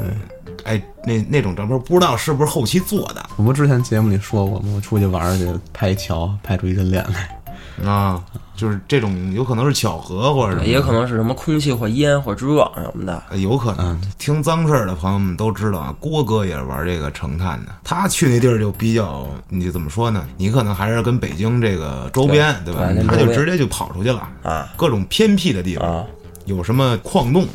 [SPEAKER 2] 哎，那那种照片不知道是不是后期做的
[SPEAKER 1] 我不之前节目里说过吗？我出去玩儿去拍桥，拍出一人脸来。
[SPEAKER 2] 啊，就是这种有可能是巧合，或者什么
[SPEAKER 3] 也可能是什么空气或烟或蜘蛛网什么的。
[SPEAKER 2] 呃有可能听脏事儿的朋友们都知道啊，郭哥也是玩这个成探的。他去那地儿就比较，你怎么说呢？你可能还是跟北京这个周边，对吧
[SPEAKER 3] 对？
[SPEAKER 2] 他就直接就跑出去了
[SPEAKER 3] 啊，
[SPEAKER 2] 各种偏僻的地方，
[SPEAKER 3] 啊
[SPEAKER 2] 有什么矿洞，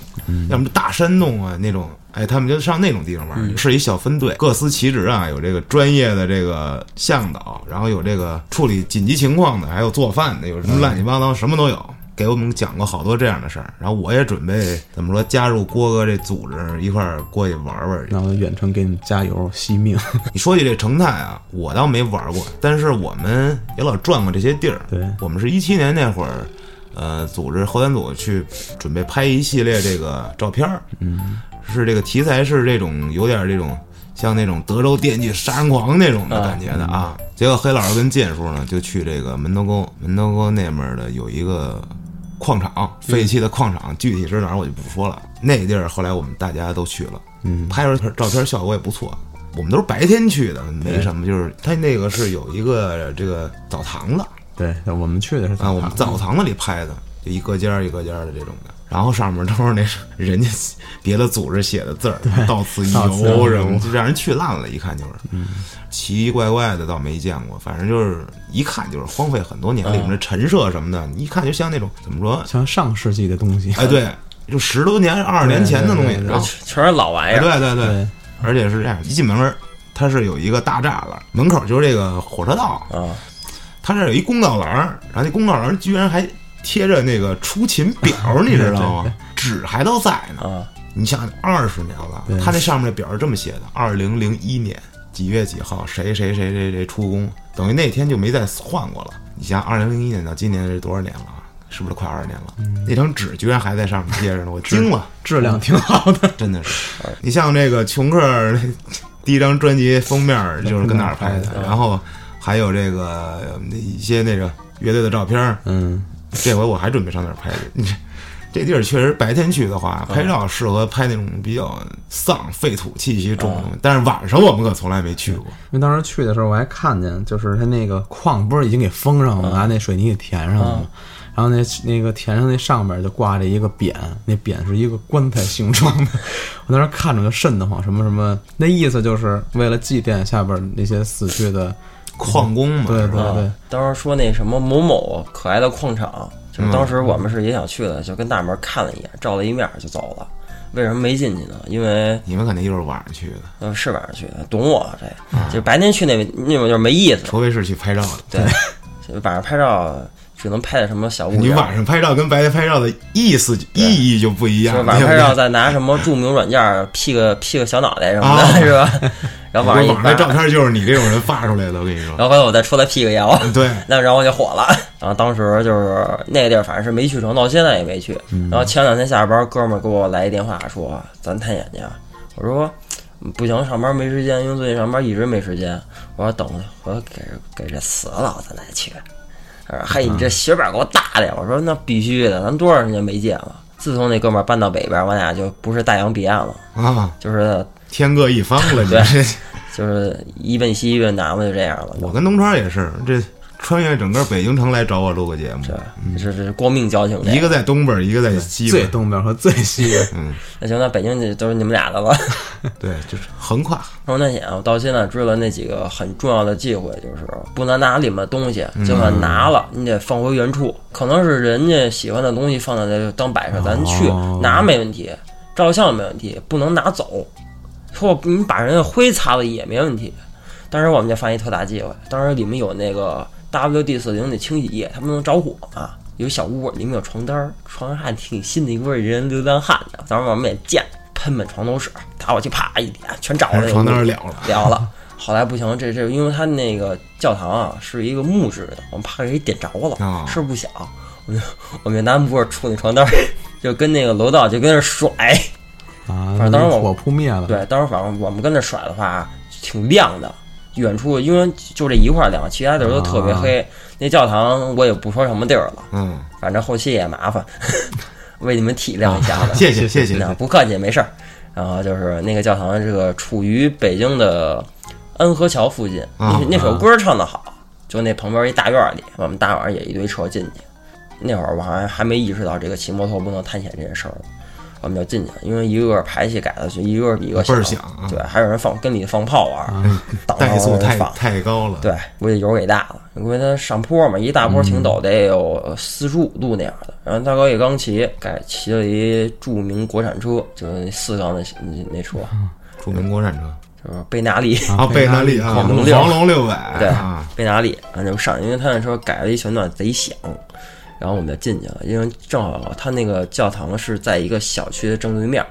[SPEAKER 2] 要么大山洞啊那种。哎，他们就上那种地方玩，
[SPEAKER 3] 嗯
[SPEAKER 2] 是一小分队，各司其职啊。有这个专业的这个向导，然后有这个处理紧急情况的，还有做饭的，有什么乱七八糟，什么都有。给我们讲过好多这样的事儿，然后我也准备怎么说加入郭哥这组织一块儿过去玩玩去。
[SPEAKER 1] 然后远程给你加油惜命。
[SPEAKER 2] 你说起这成泰啊，我倒没玩过，但是我们也老转过这些地儿。
[SPEAKER 1] 对
[SPEAKER 2] 我们是一七年那会儿，呃，组织后端组去准备拍一系列这个照片儿，嗯，是这个题材是这种有点这种像那种德州电锯杀人狂那种的感觉的啊。结果黑老师跟剑叔呢就去这个门头沟，门头沟那面的有一个矿场，废弃的矿场，具体是哪儿我就不说了。那地儿后来我们大家都去了，嗯，拍出照片效果也不错。我们都是白天去的，没什么，就是它那个是有一个这个澡堂子
[SPEAKER 1] 对，我们去的是
[SPEAKER 2] 啊，我们澡堂子里拍的，就一个间儿一个间儿的这种的。然后上面都是那人家别的组织写的字儿，到此一
[SPEAKER 1] 游
[SPEAKER 2] 游什么，就让人去烂了，一看就是。奇奇怪怪的倒没见过，反正就是一看就是荒废很多年，里面的陈设什么的，一看就像那种怎么说？
[SPEAKER 1] 像上世纪的东西。
[SPEAKER 2] 哎，对，就十多年、二十年前的东西
[SPEAKER 3] 全是老玩意
[SPEAKER 2] 哎，
[SPEAKER 3] 儿。
[SPEAKER 2] 对对对，
[SPEAKER 1] 对，
[SPEAKER 2] 而且是这样，一进门儿它是有一个大栅栏，门口就是这个火车道，
[SPEAKER 3] 啊
[SPEAKER 2] 它这儿有一公告栏儿，然后那公告栏儿居然还贴着那个出勤表儿，你知道吗？纸还都在呢。
[SPEAKER 3] 啊
[SPEAKER 2] 你想二十年了
[SPEAKER 1] 对，
[SPEAKER 2] 他那上面的表是这么写的：二零零一年几月几号，谁谁谁谁谁出工，等于那天就没再换过了。你想二零零一年到今年是多少年了啊？是不是快二十年了？那张纸居然还在上面贴着呢，我惊了，
[SPEAKER 1] 质量挺好的。
[SPEAKER 2] 真的是。你像这个琼克儿第一张专辑封面儿就是跟那儿拍的，然后还有这个呃一些那个乐队的照片儿，
[SPEAKER 1] 嗯，
[SPEAKER 2] 这回我还准备上那儿拍去。你 这这地儿确实白天去的话，拍照适合拍那种比较丧、废土气息重的东西，但是晚上我们可从来没去过。
[SPEAKER 1] 因为当时去的时候，我还看见，就是他那个矿不是已经给封上了吗，拿那水泥给填上了吗？然后那那个填上那上面就挂着一个匾，那匾是一个棺材形状的。我当时看着就瘆得慌，什么什么，那意思就是为了祭奠下边那些死去的。
[SPEAKER 2] 矿工嘛，
[SPEAKER 1] 对
[SPEAKER 2] 是吧
[SPEAKER 1] 对对
[SPEAKER 3] 啊！当时说那什么某某可爱的矿场，就是当时我们是也想去的，就跟大门看了一眼，照了一面就走了。为什么没进去呢？因为
[SPEAKER 2] 你们肯定就是晚上去的，
[SPEAKER 3] 嗯是晚上去的，懂我这，就是白天去那那种就是没意思。
[SPEAKER 2] 除非是去拍照的。
[SPEAKER 3] 对，晚上拍照只能拍点什么小物
[SPEAKER 2] 你。晚上拍照跟白天拍照的意思意义就不一样。
[SPEAKER 3] 晚上拍照再拿什么著名软件儿 P 个 P 个小脑袋什么
[SPEAKER 2] 啊
[SPEAKER 3] 的，是吧？然后晚上
[SPEAKER 2] 那照
[SPEAKER 3] 发，
[SPEAKER 2] 片就是你这种人发出来的，我跟你说。
[SPEAKER 3] 然后回头我再出来 P 个腰，
[SPEAKER 2] 对，
[SPEAKER 3] 那然后我就火了。然后当时就是那个地儿，反正是没去成，到现在也没去。然后前两天下班，哥们儿给我来一电话说咱探眼去啊。我说不行，上班没时间，因为最近上班一直没时间。我说等，我说给给这死了咱再去。他说：“嘿，你这学板给我大的。”我说：“那必须的，咱多少年没见了。自从那哥们儿搬到北边，我俩就不是大洋彼岸了，
[SPEAKER 2] 啊，
[SPEAKER 3] 就是
[SPEAKER 2] 天各一方了，你
[SPEAKER 3] 对。就是一奔西一奔南嘛，就这样了。
[SPEAKER 2] 我跟东川也是，这穿越整个北京城来找我录个节目，
[SPEAKER 3] 对，这这是光命交情。
[SPEAKER 2] 一个在东边，一个在西
[SPEAKER 1] 最
[SPEAKER 2] 边，
[SPEAKER 1] 东边和最西边，嗯
[SPEAKER 3] 那行，那北京就都是你们俩的了。
[SPEAKER 2] 对，就是横跨。
[SPEAKER 3] 说那险，我到现在知道那几个很重要的忌讳，就是不能拿里面的东西，就算拿了，你得放回原处。可能是人家喜欢的东西放在那当摆设，咱去
[SPEAKER 1] 哦
[SPEAKER 3] 拿没问题，照相没问题，不能拿走。或你把人家灰擦了也没问题。当时我们就发现一特大忌讳，当时里面有那个 WD 四零的清洗液，它不能着火嘛。有小屋，里面有床单儿，床上还挺新的一味人流浪汉的。当时我们也见，喷满床头是，打火机啪一点，全着了。
[SPEAKER 2] 床单儿了了，
[SPEAKER 3] 了了。后来不行，这这因为他那个教堂啊是一个木质的，我们怕给点着了，
[SPEAKER 2] 哦
[SPEAKER 3] 事儿不小，我们就我们就拿布出那床单儿，就跟那个楼道就跟那儿甩。
[SPEAKER 1] 啊，
[SPEAKER 3] 反正当时我
[SPEAKER 1] 火扑灭了，
[SPEAKER 3] 对，当时反正我们跟那甩的话挺亮的，远处因为就这一块亮，其他地儿都特别黑。那教堂我也不说什么地儿了，
[SPEAKER 2] 嗯，
[SPEAKER 3] 反正后期也麻烦，为你们体谅一下子。
[SPEAKER 2] 谢谢谢谢，
[SPEAKER 3] 那不客气，没事儿。然后就是那个教堂，这个处于北京的安河桥附近。
[SPEAKER 2] 啊
[SPEAKER 3] 那那首歌唱得好，就那旁边一大院儿里，我们大晚上也一堆车进去。那会儿我还还没意识到这个骑摩托不能探险这件事儿呢，我们就进去了，因为一个个排气改的就一个个比一个
[SPEAKER 2] 倍儿响啊
[SPEAKER 3] 对，还有人放跟里放炮玩
[SPEAKER 2] 怠速太。太高了，
[SPEAKER 3] 对，估计油给大了，因为它上坡嘛，一大坡挺陡，得有四十五度那样的。然后大哥也刚骑，改骑了一著名国产车，就是四缸的那那车，
[SPEAKER 2] 著名国产车
[SPEAKER 3] 就是贝纳利，
[SPEAKER 2] 啊，贝纳利啊，
[SPEAKER 3] 黄龙六
[SPEAKER 2] 百，
[SPEAKER 3] 对
[SPEAKER 2] 啊，
[SPEAKER 3] 贝纳利，然后就上，因为他那车改了一旋转贼响，然后我们就进去了，因为正好他那个教堂是在一个小区的正对面。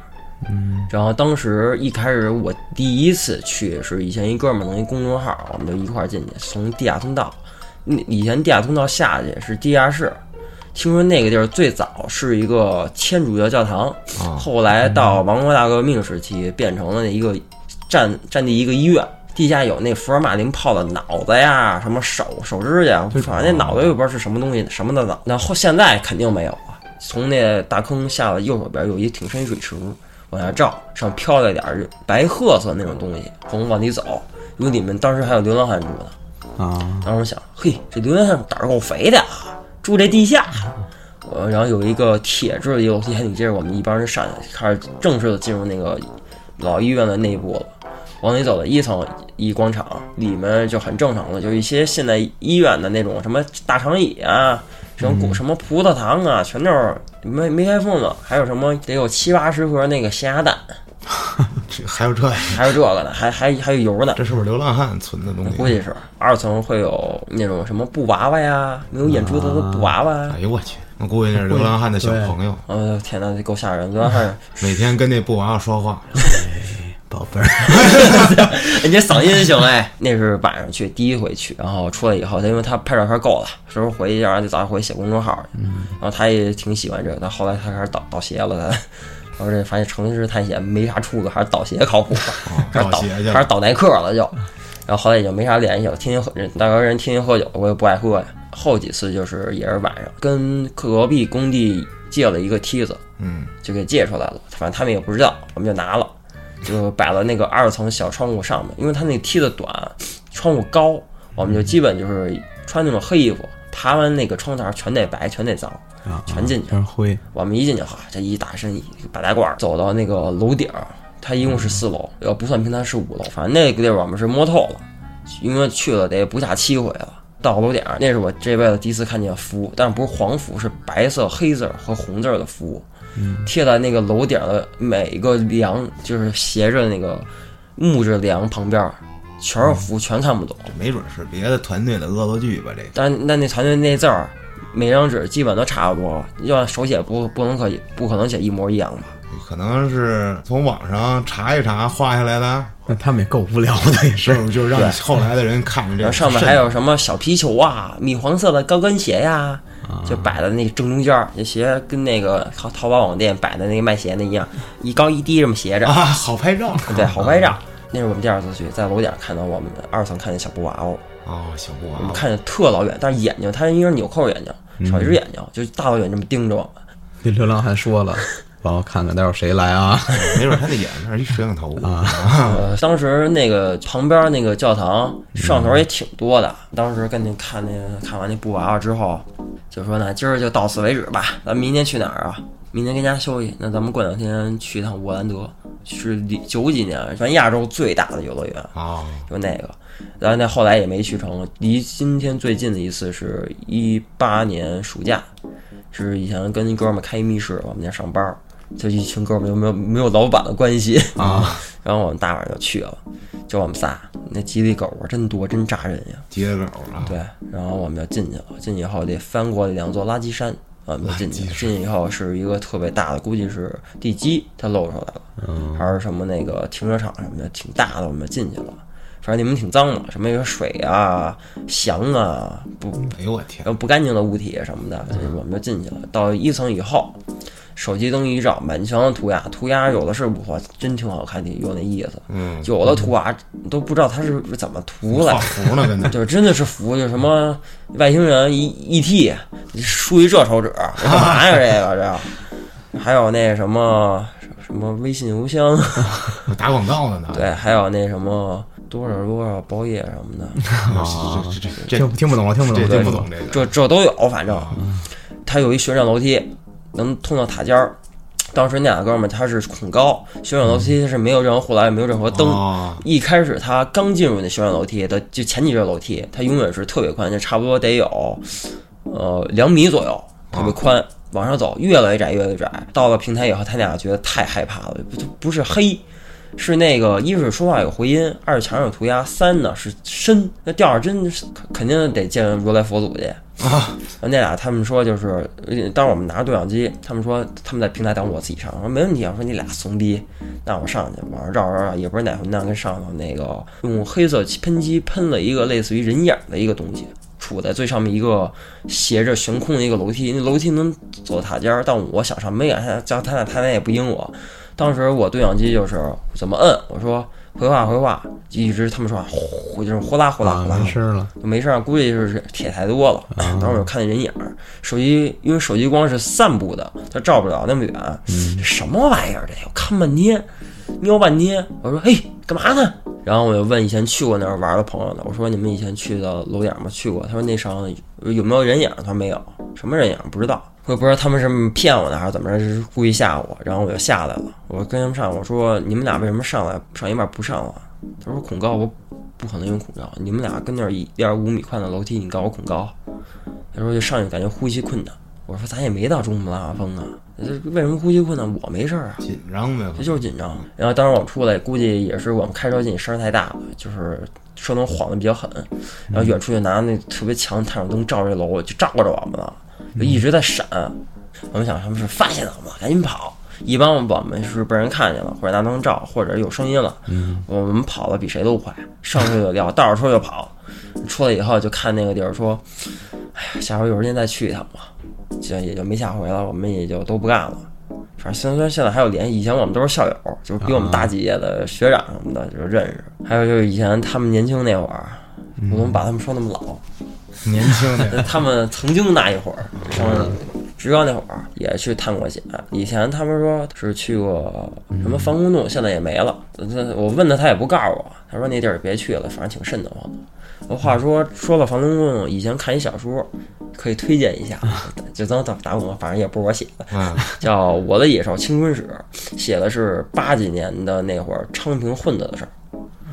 [SPEAKER 3] 嗯，然后当时一开始我第一次去是以前一哥们儿弄一公众号，我们就一块儿进去，从地下通道，那以前地下通道下去是地下室，听说那个地儿最早是一个天主教教堂，
[SPEAKER 2] 啊
[SPEAKER 3] 后来到王国大革命时期变成了一个占占地一个医院，地下有那福尔马林泡的脑子呀，什么手手指甲，反正那脑子也不知道是什么东西，什么的脑。那后现在肯定没有啊。从那大坑下的右手边有一挺深水池，往下照，上飘了点儿白褐色那种东西，从往里走，因为里面当时还有流浪汉住呢。
[SPEAKER 1] 啊，
[SPEAKER 3] 当时我想，嘿，这流浪汉胆儿够肥的啊，住这地下。呃，然后有一个铁质的楼梯，还得接着我们一帮人上去，开始正式的进入那个老医院的内部了。往里走的一层一广场，里面就很正常了，就一些现在医院的那种什么大长椅啊，什么果什么葡萄糖啊，全都是没没开封的，还有什么得有七八十盒那个咸鸭蛋，
[SPEAKER 2] 这还有这？
[SPEAKER 3] 还有这个呢，还还还有油呢。
[SPEAKER 2] 这是不是流浪汉存的东西？
[SPEAKER 3] 估计是二层会有那种什么布娃娃呀，没有眼珠子的布娃娃呀。
[SPEAKER 2] 哎呦我去，我估计那是流浪汉的小朋友，
[SPEAKER 3] 呃，天呐，这够吓人！流浪汉，
[SPEAKER 2] 每天跟那布娃娃说话，
[SPEAKER 1] 宝贝儿，
[SPEAKER 3] 你这嗓音行哎。那是晚上去，第一回去，然后出来以后，他因为他拍照片够了，时候回去，然后就早上回去写公众号去。然后他也挺喜欢这个，但后来他开始倒倒鞋了，他。然后这发现城市探险没啥出路，还是倒鞋靠谱，还是倒
[SPEAKER 2] 倒鞋去了
[SPEAKER 3] 开始倒耐克了就。然后后来也就没啥联系了，天天喝人，大哥人天天喝酒，我也不爱喝呀。后几次就是也是晚上跟隔壁工地借了一个梯子，
[SPEAKER 2] 嗯，
[SPEAKER 3] 就给借出来了。反正他们也不知道，我们就拿了，就摆到那个二层小窗户上面。因为他那梯子短，窗户高，我们就基本就是穿那种黑衣服，爬完那个窗台全得白，全得脏，
[SPEAKER 1] 啊
[SPEAKER 3] 全进去
[SPEAKER 1] 全是灰，
[SPEAKER 3] 我们一进去，哈，这一大身一白大褂，走到那个楼顶儿，它一共是四楼，要不算平台是五楼，反正那个地儿我们是摸透了，因为去了得不下七回了。到楼顶儿，那是我这辈子第一次看见符，但是不是黄符，是白色黑字儿和红字儿的符，贴在那个楼顶儿的每一个梁，就是斜着那个木质梁旁边儿，全是符，全看不懂。
[SPEAKER 2] 这没准是别的团队的恶作剧吧？这个
[SPEAKER 3] 但但那团队那字儿，每张纸基本都差不多，要手写不不能可以不可能写一模一样吧？
[SPEAKER 2] 可能是从网上查一查画下来的，
[SPEAKER 1] 那他们也够无聊的，也是。
[SPEAKER 2] 是不是就让后来的人看着这个
[SPEAKER 3] 上面还有什么小皮球啊、米黄色的高跟鞋呀，就摆在那个正中间儿，这鞋跟那个淘淘宝网店摆的那个卖鞋的一样，一高一低这么斜着，
[SPEAKER 2] 啊，好拍照。
[SPEAKER 3] 对，好拍照。那是我们第二次去，在楼顶看到我们的二层看见小布娃娃，
[SPEAKER 2] 哦，小布娃
[SPEAKER 3] 我们
[SPEAKER 2] 娃，
[SPEAKER 3] 看见特老远，但是眼睛它应该是纽扣眼睛，少一只眼睛，就大老远这么盯着我们。
[SPEAKER 1] 那流浪汉说了，帮我看看待会儿谁来啊？
[SPEAKER 2] 没准他的眼那儿一摄像头啊。
[SPEAKER 3] 呃，当时那个旁边那个教堂摄像头也挺多的。当时跟那看那个看完那布娃娃之后，就说呢今儿就到此为止吧，咱明天去哪儿啊？明天跟家休息，那咱们过两天去一趟沃兰德，是九几年全亚洲最大的游乐园，
[SPEAKER 2] 啊，
[SPEAKER 3] 就那个。然后那后来也没去成，离今天最近的一次是一八年暑假，是以前跟一哥们儿开一密室，我们家上班儿，就一群哥们儿没有没有老板的关系。
[SPEAKER 2] 啊，
[SPEAKER 3] 然后我们大晚上就去了，就我们仨，那吉利狗啊真多，真扎人呀。
[SPEAKER 2] 吉利狗啊，
[SPEAKER 3] 对，然后我们就进去了，进去以后得翻过两座垃圾山，我们就进去进去以后是一个特别大的，估计是地基，它露出来了，
[SPEAKER 1] 嗯，
[SPEAKER 3] 还是什么那个停车场什么的，挺大的，我们就进去了。反正你们挺脏的，什么有水啊、翔啊，不
[SPEAKER 2] 哎呦我天，
[SPEAKER 3] 呃不干净的物体什么的，就是我们就进去了。到一层以后，手机灯一照，满墙的涂鸦，涂鸦有的是不错，真挺好看的，有那意思。
[SPEAKER 2] 嗯，
[SPEAKER 3] 有的涂鸦都不知道它是怎么涂
[SPEAKER 2] 画
[SPEAKER 3] 的，
[SPEAKER 2] 符呢，跟那
[SPEAKER 3] 就是真的是服，就什么外星人 E E T，竖一这手指，这干嘛呀？这个这，还有那什么什么微信邮箱，
[SPEAKER 2] 打广告的呢。
[SPEAKER 3] 对，还有那什么多少多少包夜什么的，
[SPEAKER 2] 啊，这这这
[SPEAKER 1] 听听不懂了，听不懂
[SPEAKER 2] 听不懂这个。
[SPEAKER 3] 这这都有，反正他有一旋转楼梯，能通到塔尖儿。当时那俩哥们儿他是恐高，旋转楼梯是没有任何护栏，也没有任何灯。
[SPEAKER 2] 哦
[SPEAKER 3] 一开始他刚进入那旋转楼梯的，就前几节楼梯，他永远是特别宽，就差不多得有呃两米左右，特别宽。往上走，越来越窄，越来越窄。到了平台以后，他俩觉得太害怕了，不不是黑，是那个一是说话有回音，二是墙上有涂鸦，三呢是深，那吊着针是肯肯定得见如来佛祖去。
[SPEAKER 2] 啊，
[SPEAKER 3] 那俩他们说就是，呃当时我们拿着对讲机，他们说他们在平台等我自己上，我说没问题啊，我说你俩怂逼，那我上去往上照照照，也不是哪混蛋跟上头那个用黑色喷漆喷了一个类似于人影的一个东西，杵在最上面一个斜着悬空的一个楼梯，那楼梯能走塔尖儿，但我想上没敢上，叫他俩他俩也不应我。当时我对讲机就是怎么摁，我说回话回话，一直他们说话呼就是呼啦呼啦
[SPEAKER 1] 啊
[SPEAKER 3] 呼啦，
[SPEAKER 1] 没事了，
[SPEAKER 3] 就没事儿，估计就是铁太多了。当时我就看见人影儿，手机因为手机光是散步的，它照不了那么远。这什么玩意儿？这我看半天，瞄半天。我说：“嘿，干嘛呢？”然后我就问以前去过那儿玩的朋友呢，我说：“你们以前去的楼顶吗？去过？”他说：“那上有没有人影？”他说：“没有，什么人影不知道。”我也不知道他们是骗我呢，还是怎么着，是故意吓我。然后我就下来了，我跟他们上，我说：“你们俩为什么上来上一半不上了？”他说：“恐高，我不可能有恐高。你们俩跟那儿一点五米宽的楼梯，你告我恐高？”他说：“就上去感觉呼吸困难。”我说：“咱也没到珠穆朗玛峰啊，这为什么呼吸困难？我没事儿啊。”
[SPEAKER 2] 紧张呗，
[SPEAKER 3] 这就是紧张。然后当时我们出来，估计也是我们开车进去声儿太大了，就是车灯晃的比较狠，然后远处就拿那特别强的探照灯照这楼，就照着我们了，就一直在闪。我们想他们是发现了我们，赶紧跑。一般我们是被人看见了，或者拿灯照，或者有声音了，我们跑的比谁都快，上车就撂，倒着车就跑。出来以后就看那个地儿，说：“哎呀，下回有时间再去一趟吧。”这也就没下回了，我们也就都不干了。反正虽然现在还有联系，以前我们都是校友，就是比我们大几届的学长什么的，就是认识。还有就是以前他们年轻那会儿，我怎么把他们说那么老？
[SPEAKER 2] 年轻的
[SPEAKER 3] 他们曾经那一会儿上职高那会儿也去探过险。以前他们说是去过什么防空洞，现在也没了。那我问他，他也不告诉我。他说那地儿别去了，反正挺瘆得慌的。我话说说到防空洞，以前看一小说，可以推荐一下，就当打打广告，反正也不是我写的。
[SPEAKER 2] 啊，
[SPEAKER 3] 叫《我的野兽青春史》，写的是八几年的那会儿昌平混子的事儿。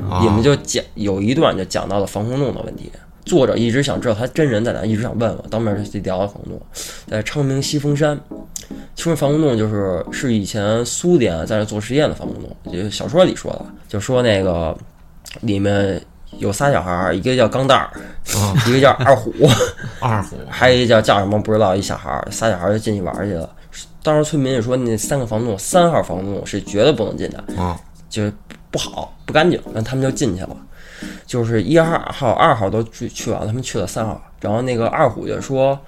[SPEAKER 2] 啊
[SPEAKER 3] 你们就讲有一段就讲到了防空洞的问题。作者一直想知道他真人在哪，一直想问问，当面就聊了防空洞，在昌平西峰山。其实防空洞就是是以前苏联在那做实验的防空洞，就小说里说的，就说那个里面有仨小孩儿，一个叫钢蛋儿，
[SPEAKER 2] 啊
[SPEAKER 3] 一个叫二虎，
[SPEAKER 2] 二虎
[SPEAKER 3] 还有一个叫叫什么不知道，一小孩儿，仨小孩儿就进去玩儿去了。当时村民就说，那三个防空洞，三号防空洞是绝对不能进的，
[SPEAKER 2] 啊，
[SPEAKER 3] 就是不好，不干净，然后他们就进去了。就是一号、号、二号都去去完了，他们去了三号，然后那个二虎就说：“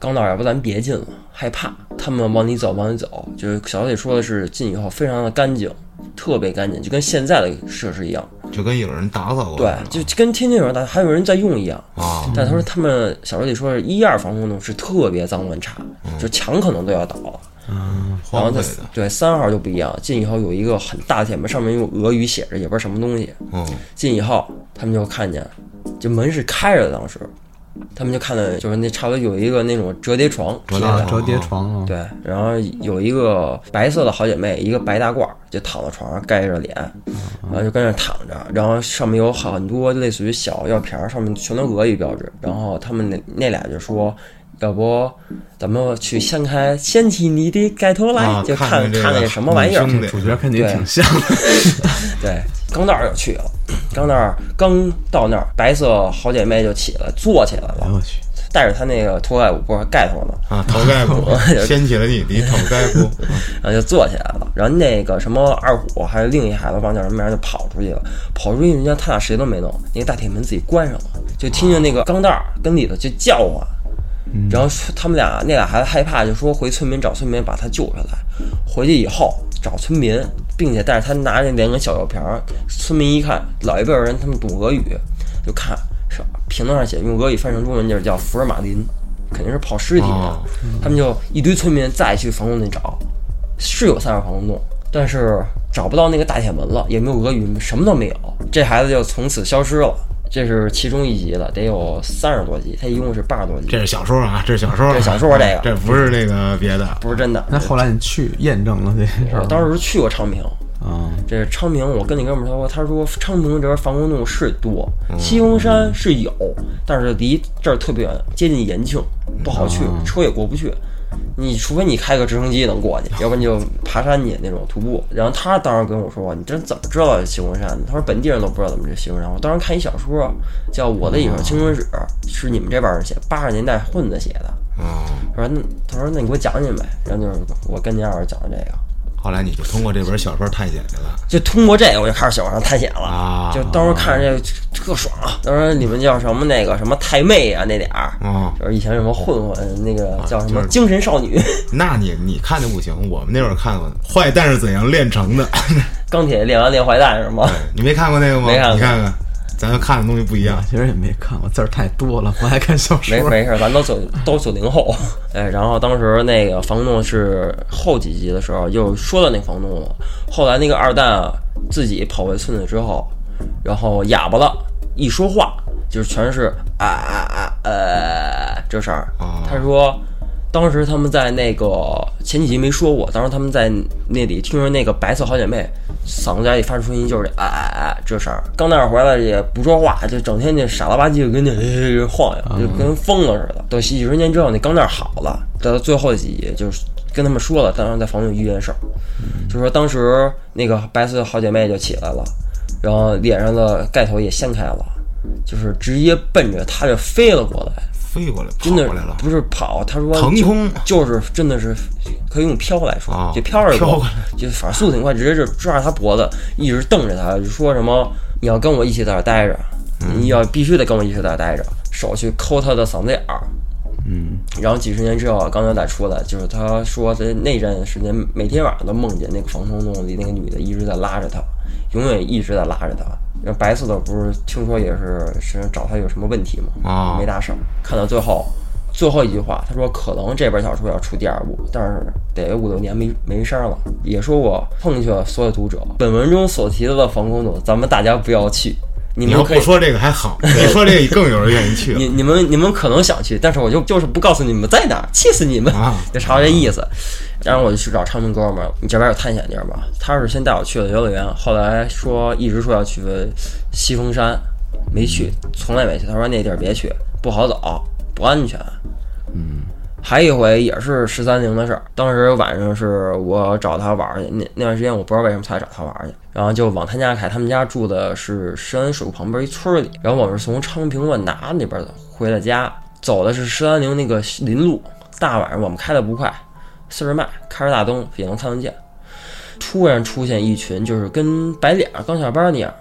[SPEAKER 3] 钢道，要不咱别进了，害怕。”他们往里走，往里走，就是小说里说的是进以后非常的干净，特别干净，就跟现在的设施一样。
[SPEAKER 2] 就跟有人打扫过
[SPEAKER 3] 对，就就跟天天有人打，还有人在用一样。
[SPEAKER 2] 啊，
[SPEAKER 3] 但他说他们小说里说是一二防空洞是特别脏乱差，就墙可能都要倒了。然后那
[SPEAKER 2] 荒废的，
[SPEAKER 3] 对三号就不一样，进以后有一个很大的铁门，上面用俄语写着，也不知道什么东西。
[SPEAKER 2] 嗯，
[SPEAKER 3] 进以后，他们就看见，就门是开着的，当时他们就看到，就是那差不多有一个那种折叠床，
[SPEAKER 1] 啊，
[SPEAKER 2] 折叠床
[SPEAKER 1] 折叠床啊，
[SPEAKER 3] 对，然后有一个白色的好姐妹，一个白大褂，就躺在床上盖着脸，然后就跟那躺着，然后上面有很多类似于小药瓶儿，上面全都俄语标志。然后他们那那俩就说，要不咱们去掀开掀起你的盖头来，
[SPEAKER 2] 啊
[SPEAKER 3] 就
[SPEAKER 2] 看看
[SPEAKER 3] 那什么玩意儿。
[SPEAKER 1] 主角挺像，
[SPEAKER 3] 对，钢蛋儿就去了，钢蛋儿刚到那儿，白色好姐妹就起来坐起来了，
[SPEAKER 1] 哎我去，
[SPEAKER 3] 带着她那个头盖骨不是盖头呢，
[SPEAKER 2] 啊，头盖骨 掀起了你的头盖骨，
[SPEAKER 3] 然后就坐起来了。然后那个什么二虎还有另一孩子忘叫什么名儿就跑出去了，跑出去人家他俩谁都没弄，那个大铁门自己关上了，就听见那个钢蛋儿跟里头就叫唤。然后他们俩那俩孩子害怕，就说回村民找村民把他救下来。回去以后找村民，并且带着他拿着两个小药瓶儿。村民一看，老一辈人他们懂俄语，就看是瓶子上写用俄语翻成中文就是叫福尔马林，肯定是泡尸体的。
[SPEAKER 2] 哦
[SPEAKER 3] 他们就一堆村民再去防空洞找，是有三个防空洞，但是找不到那个大铁门了，也没有俄语，什么都没有。这孩子就从此消失了。这是其中一集了，得有三十多集，它一共是八十多集。
[SPEAKER 2] 这，是小说啊，这是小说啊，
[SPEAKER 3] 这是小说这个。
[SPEAKER 2] 这不是那个别的，
[SPEAKER 3] 不是真的。
[SPEAKER 1] 那后来你去验证了这事儿，
[SPEAKER 3] 我当时去过昌平，
[SPEAKER 1] 啊，
[SPEAKER 3] 这是昌平，我跟你哥们儿说，他说昌平这边防空洞是多，
[SPEAKER 2] 嗯。
[SPEAKER 3] 西峰山是有，但是离这儿特别远，接近延庆，不好去，
[SPEAKER 2] 嗯
[SPEAKER 3] 车也过不去。你除非你开个直升机能过去，要不然你就爬山去那种徒步。然后他当时跟我说：“你这怎么知道西峰山的？”他说：“本地人都不知道怎么这西峰山。”我当时看一小说叫《我的一首青春史》，是你们这帮人写，八十年代混子写的。
[SPEAKER 2] 嗯，
[SPEAKER 3] 他说：“那他说那你给我讲讲呗。”然后就是我跟您二位讲的这个。
[SPEAKER 2] 后来你就通过这本小说探险去了。
[SPEAKER 3] 就通过这个，我就开始喜欢上探险了。
[SPEAKER 2] 啊，
[SPEAKER 3] 就到时候看着这个特爽啊！当时你们叫什么那个什么太妹啊那点儿，
[SPEAKER 2] 啊，
[SPEAKER 3] 就是以前什么混混那个叫什么精神少女、
[SPEAKER 2] 那你你看就不行，我们那会儿看过《坏蛋是怎样炼成的》
[SPEAKER 3] 钢铁炼完炼坏蛋是吗？
[SPEAKER 2] 你没看过那个吗？
[SPEAKER 3] 没看过。
[SPEAKER 2] 你看看，咱看的东西不一样。
[SPEAKER 1] 其实也没看过，字儿太多了，不爱看小说
[SPEAKER 3] 没。没事，咱都九都九零后。哎，然后当时那个房东是后几集的时候又说到那房东了。后来那个二蛋啊自己跑回村子之后，然后哑巴了，一说话就是全是啊啊啊呃这事儿
[SPEAKER 2] 哦。
[SPEAKER 3] 他说。当时他们在那个前几集没说过，当时他们在那里听着那个白色好姐妹嗓子眼里发出声音，就是啊啊啊这声儿。刚那儿回来也不说话，就整天就傻了吧唧的跟那晃悠，就跟疯了似的。等几十年之后，那钢蛋儿好了，到最后几集就是跟他们说了，当时在房里遇见事儿，就说当时那个白色好姐妹就起来了，然后脸上的盖头也掀开了，就是直接奔着他就飞了过来。
[SPEAKER 2] 飞过来，
[SPEAKER 3] 真的
[SPEAKER 2] 过来了，
[SPEAKER 3] 不是跑，他说
[SPEAKER 2] 腾空
[SPEAKER 3] 就是真的是可以用飘来说，
[SPEAKER 2] 啊
[SPEAKER 3] 就飘着过
[SPEAKER 2] 飘过来，
[SPEAKER 3] 就反正速度挺快，直接就抓着他脖子，一直瞪着他，就说什么你要跟我一起在这儿待着，
[SPEAKER 2] 嗯
[SPEAKER 3] 你要必须得跟我一起在这儿待着，手去抠他的嗓子眼儿。
[SPEAKER 1] 嗯，
[SPEAKER 3] 然后几十年之后，刚才再出来，就是他说在那阵时间，每天晚上都梦见那个防空洞里那个女的一直在拉着他，永远一直在拉着他。然后白色的不是听说也是是找他有什么问题吗？
[SPEAKER 2] 啊
[SPEAKER 3] 没大事儿。看到最后，最后一句话，他说可能这本小说要出第二部，但是得五六年没没声儿了。也说过奉劝所有读者，本文中所提到的防空洞，咱们大家不要去。你们
[SPEAKER 2] 不说这个还好，你说这个更有人愿意去了
[SPEAKER 3] 你你们你们可能想去，但是我就就是不告诉你们在哪儿，气死你们！
[SPEAKER 2] 啊。
[SPEAKER 3] 就差不多这意思。然后我就去找昌平哥们儿，你这边有探险地儿吗？他是先带我去了游乐园，后来说一直说要去西峰山，没去，从来没去。他说那地儿别去，不好走，不安全。嗯，还有一回也是十三陵的事儿，当时晚上是我找他玩去，那那段时间我不知道为什么才找他玩去，然后就往他家开，他们家住的是石安水库旁边一村里，然后我们是从昌平万达那边的回的家，走的是十三陵那个林路，大晚上我们开的不快，四十迈，开着大灯也能看得见。突然出现一群，就是跟白脸刚下班那样，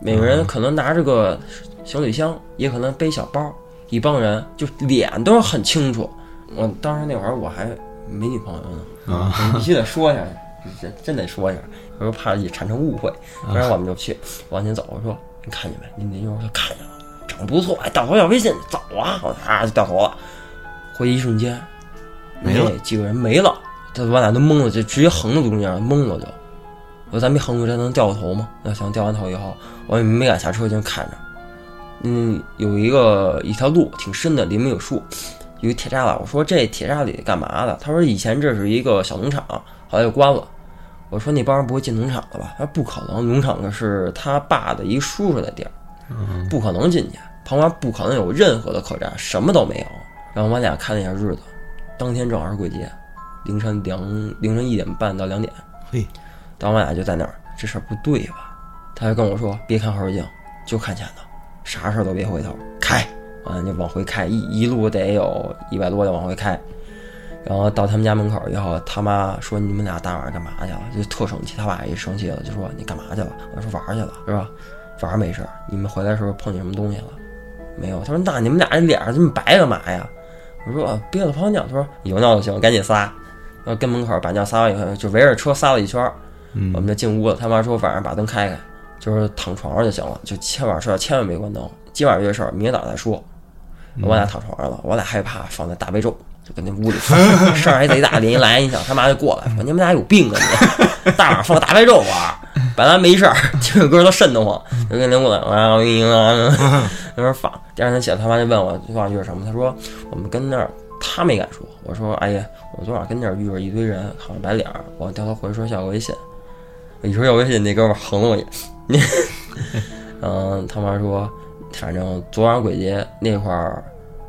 [SPEAKER 3] 每个人可能拿着个行李箱，也可能背小包，一帮人就脸都是很清楚。我当时那会儿我还没女朋友呢，
[SPEAKER 1] 啊，
[SPEAKER 3] 必须得说一下，真真得说一下，我说怕也产生误会，不然我们就去往前走。我说你看见没？你那妞说看见了，长得不错，哎，掉头要微信，走啊！我啊就掉头了，回去一瞬间
[SPEAKER 2] 没了
[SPEAKER 3] 那几个人没了，这我俩都懵了，就直接横到中间了，懵了就。我说咱没横住，咱能掉个头吗？那行，掉完头以后，我也没敢下车，就看着。嗯，有一个一条路挺深的，里面有树，有一铁栅栏。我说这铁栅里干嘛的？他说以前这是一个小农场，后来就关了。我说那帮人不会进农场了吧？他说不可能，农场的是他爸的一叔叔的地儿，不可能进去。旁边不可能有任何的客栈，什么都没有。然后我俩看了一下日子，当天正好是鬼节，凌晨两凌晨一点半到两点。
[SPEAKER 2] 嘿，
[SPEAKER 3] 当我俩就在那儿，这事儿不对吧？他就跟我说，别看后视镜，就看前头，啥事儿都别回头，开，完了就往回开，一一路得有一百多就往回开。然后到他们家门口以后，他妈说你们俩大晚上干嘛去了？就特生气，他爸也生气了，就说你干嘛去了？我说玩儿去了，是吧？玩儿没事儿，你们回来的时候碰见什么东西了？没有。他说那你们俩这脸上这么白干嘛呀？我说啊憋了泡尿。他说有尿就行，赶紧撒。然后跟门口把尿撒完以后，就围着车撒了一圈我们就进屋了。他妈说晚上把灯开开，就是躺床上就行了，就千晚上睡觉千万别关灯。今晚这事儿明天早上再说。我俩躺床上了，我俩害怕，放在大悲咒，就跟那屋里放，声儿还贼大，临来你想，他妈就过来说：“你们俩有病啊你！大晚上放个大悲咒玩儿，本来没事儿，听着歌都瘆得慌，就跟那屋里啊啊那边放。第二天起来，他妈就问我昨晚遇着什么，他说我们跟那儿。他没敢说，我说：“哎呀，我昨晚跟那儿遇着一堆人，好像白脸儿。”我掉头回说要个微信，一说要微信，那哥们儿横了我一眼。嗯，他妈说，反正昨晚鬼节那块儿，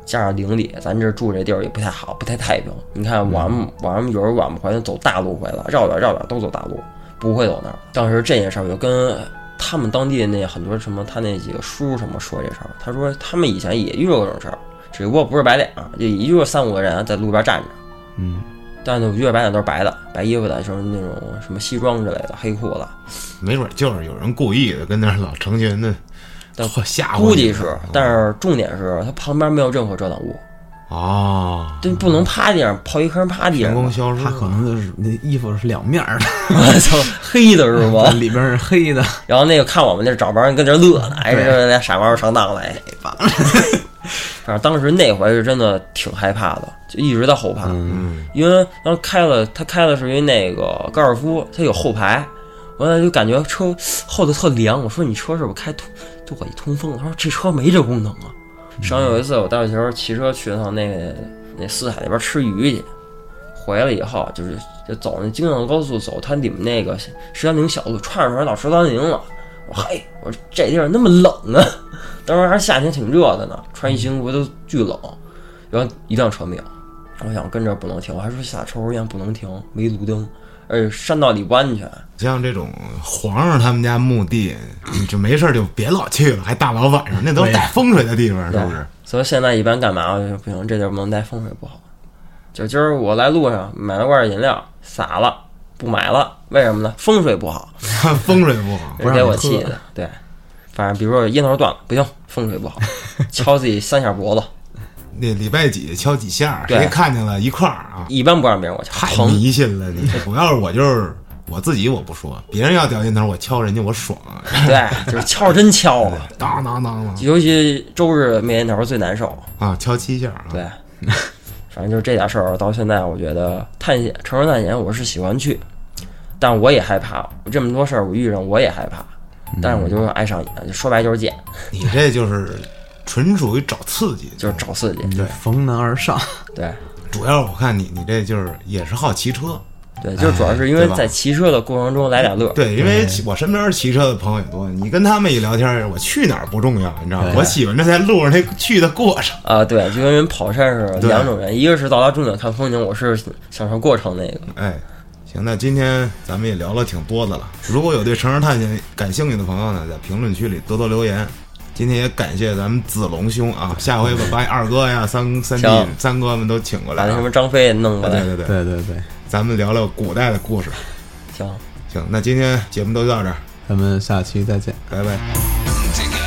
[SPEAKER 3] 加上邻里，咱这住这地儿也不太好，不太太平。你看晚上晚上有时候晚不回来，走大路回来，绕远绕远都走大路，不会走那儿。当时这件事儿，我就跟他们当地那很多什么，他那几个叔什么说这事儿。他说他们以前也遇到过这种事儿，只不过不是白脸，就也就是三五个人在路边站着。
[SPEAKER 1] 嗯，
[SPEAKER 3] 但是遇着白脸都是白的，白衣服的，就是那种什么西装之类的，黑裤子。
[SPEAKER 2] 没准就是有人故意的跟那儿老成群的
[SPEAKER 3] 但
[SPEAKER 2] 吓，
[SPEAKER 3] 估计是，但是重点是它旁边没有任何遮挡物，
[SPEAKER 2] 哦，
[SPEAKER 3] 对不能趴地上，刨一坑趴地上吧。
[SPEAKER 2] 空消失，
[SPEAKER 1] 他可能就是那衣服是两面的，
[SPEAKER 3] 我操，黑的是吗？
[SPEAKER 1] 里边是黑的。
[SPEAKER 3] 然后那个看我们那找帮人跟这乐呢，哎，这俩傻瓜上当了，哎，
[SPEAKER 1] 棒
[SPEAKER 3] 反正当时那回是真的挺害怕的，就一直在后怕，
[SPEAKER 2] 嗯，
[SPEAKER 3] 因为当时开了，他开的是一那个高尔夫，他有后排，完了就感觉车后头特凉。我说你车是不是开通就我一通风？他说这车没这功能啊。上有一次我带小球骑车去趟那那四海那边吃鱼去，回来以后就是就走那京藏高速走，它里面那个石丹陵小路串出来到石丹陵了。我嘿，我说这地儿那么冷啊，当时还是夏天挺热的呢，穿一新服都巨冷。然后一辆车没有，我想跟这儿不能停，我还说下抽根烟不能停，没路灯，而且山道里不安全。
[SPEAKER 2] 像这种皇上他们家墓地，你就没事儿就别老去了，还大老晚上，那都是带风水的地方，是不是？
[SPEAKER 3] 所以现在一般干嘛我就不行，这地儿不能带，风水不好。就今儿我来路上买了罐饮料，洒了，不买了，为什么呢？风水不好，
[SPEAKER 2] 风水不好，
[SPEAKER 3] 给我气的。对，反正比如说烟头断了，不行，风水不好，敲自己三下脖子，
[SPEAKER 2] 那礼拜几敲几下，
[SPEAKER 3] 对
[SPEAKER 2] 谁看见了一块儿啊？
[SPEAKER 3] 一般不让别人我敲，
[SPEAKER 2] 太。迷信了你！主要是我就是我自己我不说，别人要掉烟头我敲人家我爽，
[SPEAKER 3] 对，就是敲真敲啊，
[SPEAKER 2] 当当当当
[SPEAKER 3] 尤其周日没烟头最难受。
[SPEAKER 2] 啊，敲七下啊！
[SPEAKER 3] 对，反正就是这点事儿，到现在我觉得探险、城市探险我是喜欢去，但我也害怕。这么多事儿我遇上，我也害怕，但是我就是爱上瘾，就说白就是贱，
[SPEAKER 2] 你这就是纯属于找刺激，
[SPEAKER 3] 就是找刺激。
[SPEAKER 1] 你就逢难而上，
[SPEAKER 3] 对
[SPEAKER 2] 主要我看你你这就是也是好骑车，
[SPEAKER 3] 对，就主要是因为在骑车的过程中来点乐。
[SPEAKER 2] 对，因为我身边骑车的朋友也多，你跟他们一聊天，我去哪儿不重要，你知道吗？我喜欢这在路上那去的过程。
[SPEAKER 3] 啊，对，就跟人跑山似的，两种人，一个是到达终点看风景，我是享受过程那个。
[SPEAKER 2] 哎，行，那今天咱们也聊了挺多的了。如果有对城市探险感兴趣的朋友呢，在评论区里多多留言。今天也感谢咱们子龙兄啊，下回把把 二哥呀、三三弟、三哥们都请过来啊
[SPEAKER 3] 把那什。么张飞也弄过来，
[SPEAKER 2] 对对对，
[SPEAKER 1] 对对 对，
[SPEAKER 2] 咱们聊聊古代的故事。
[SPEAKER 3] 行，
[SPEAKER 4] 行，那今天节目都到这儿，
[SPEAKER 1] 咱们下期再见。
[SPEAKER 4] 拜拜。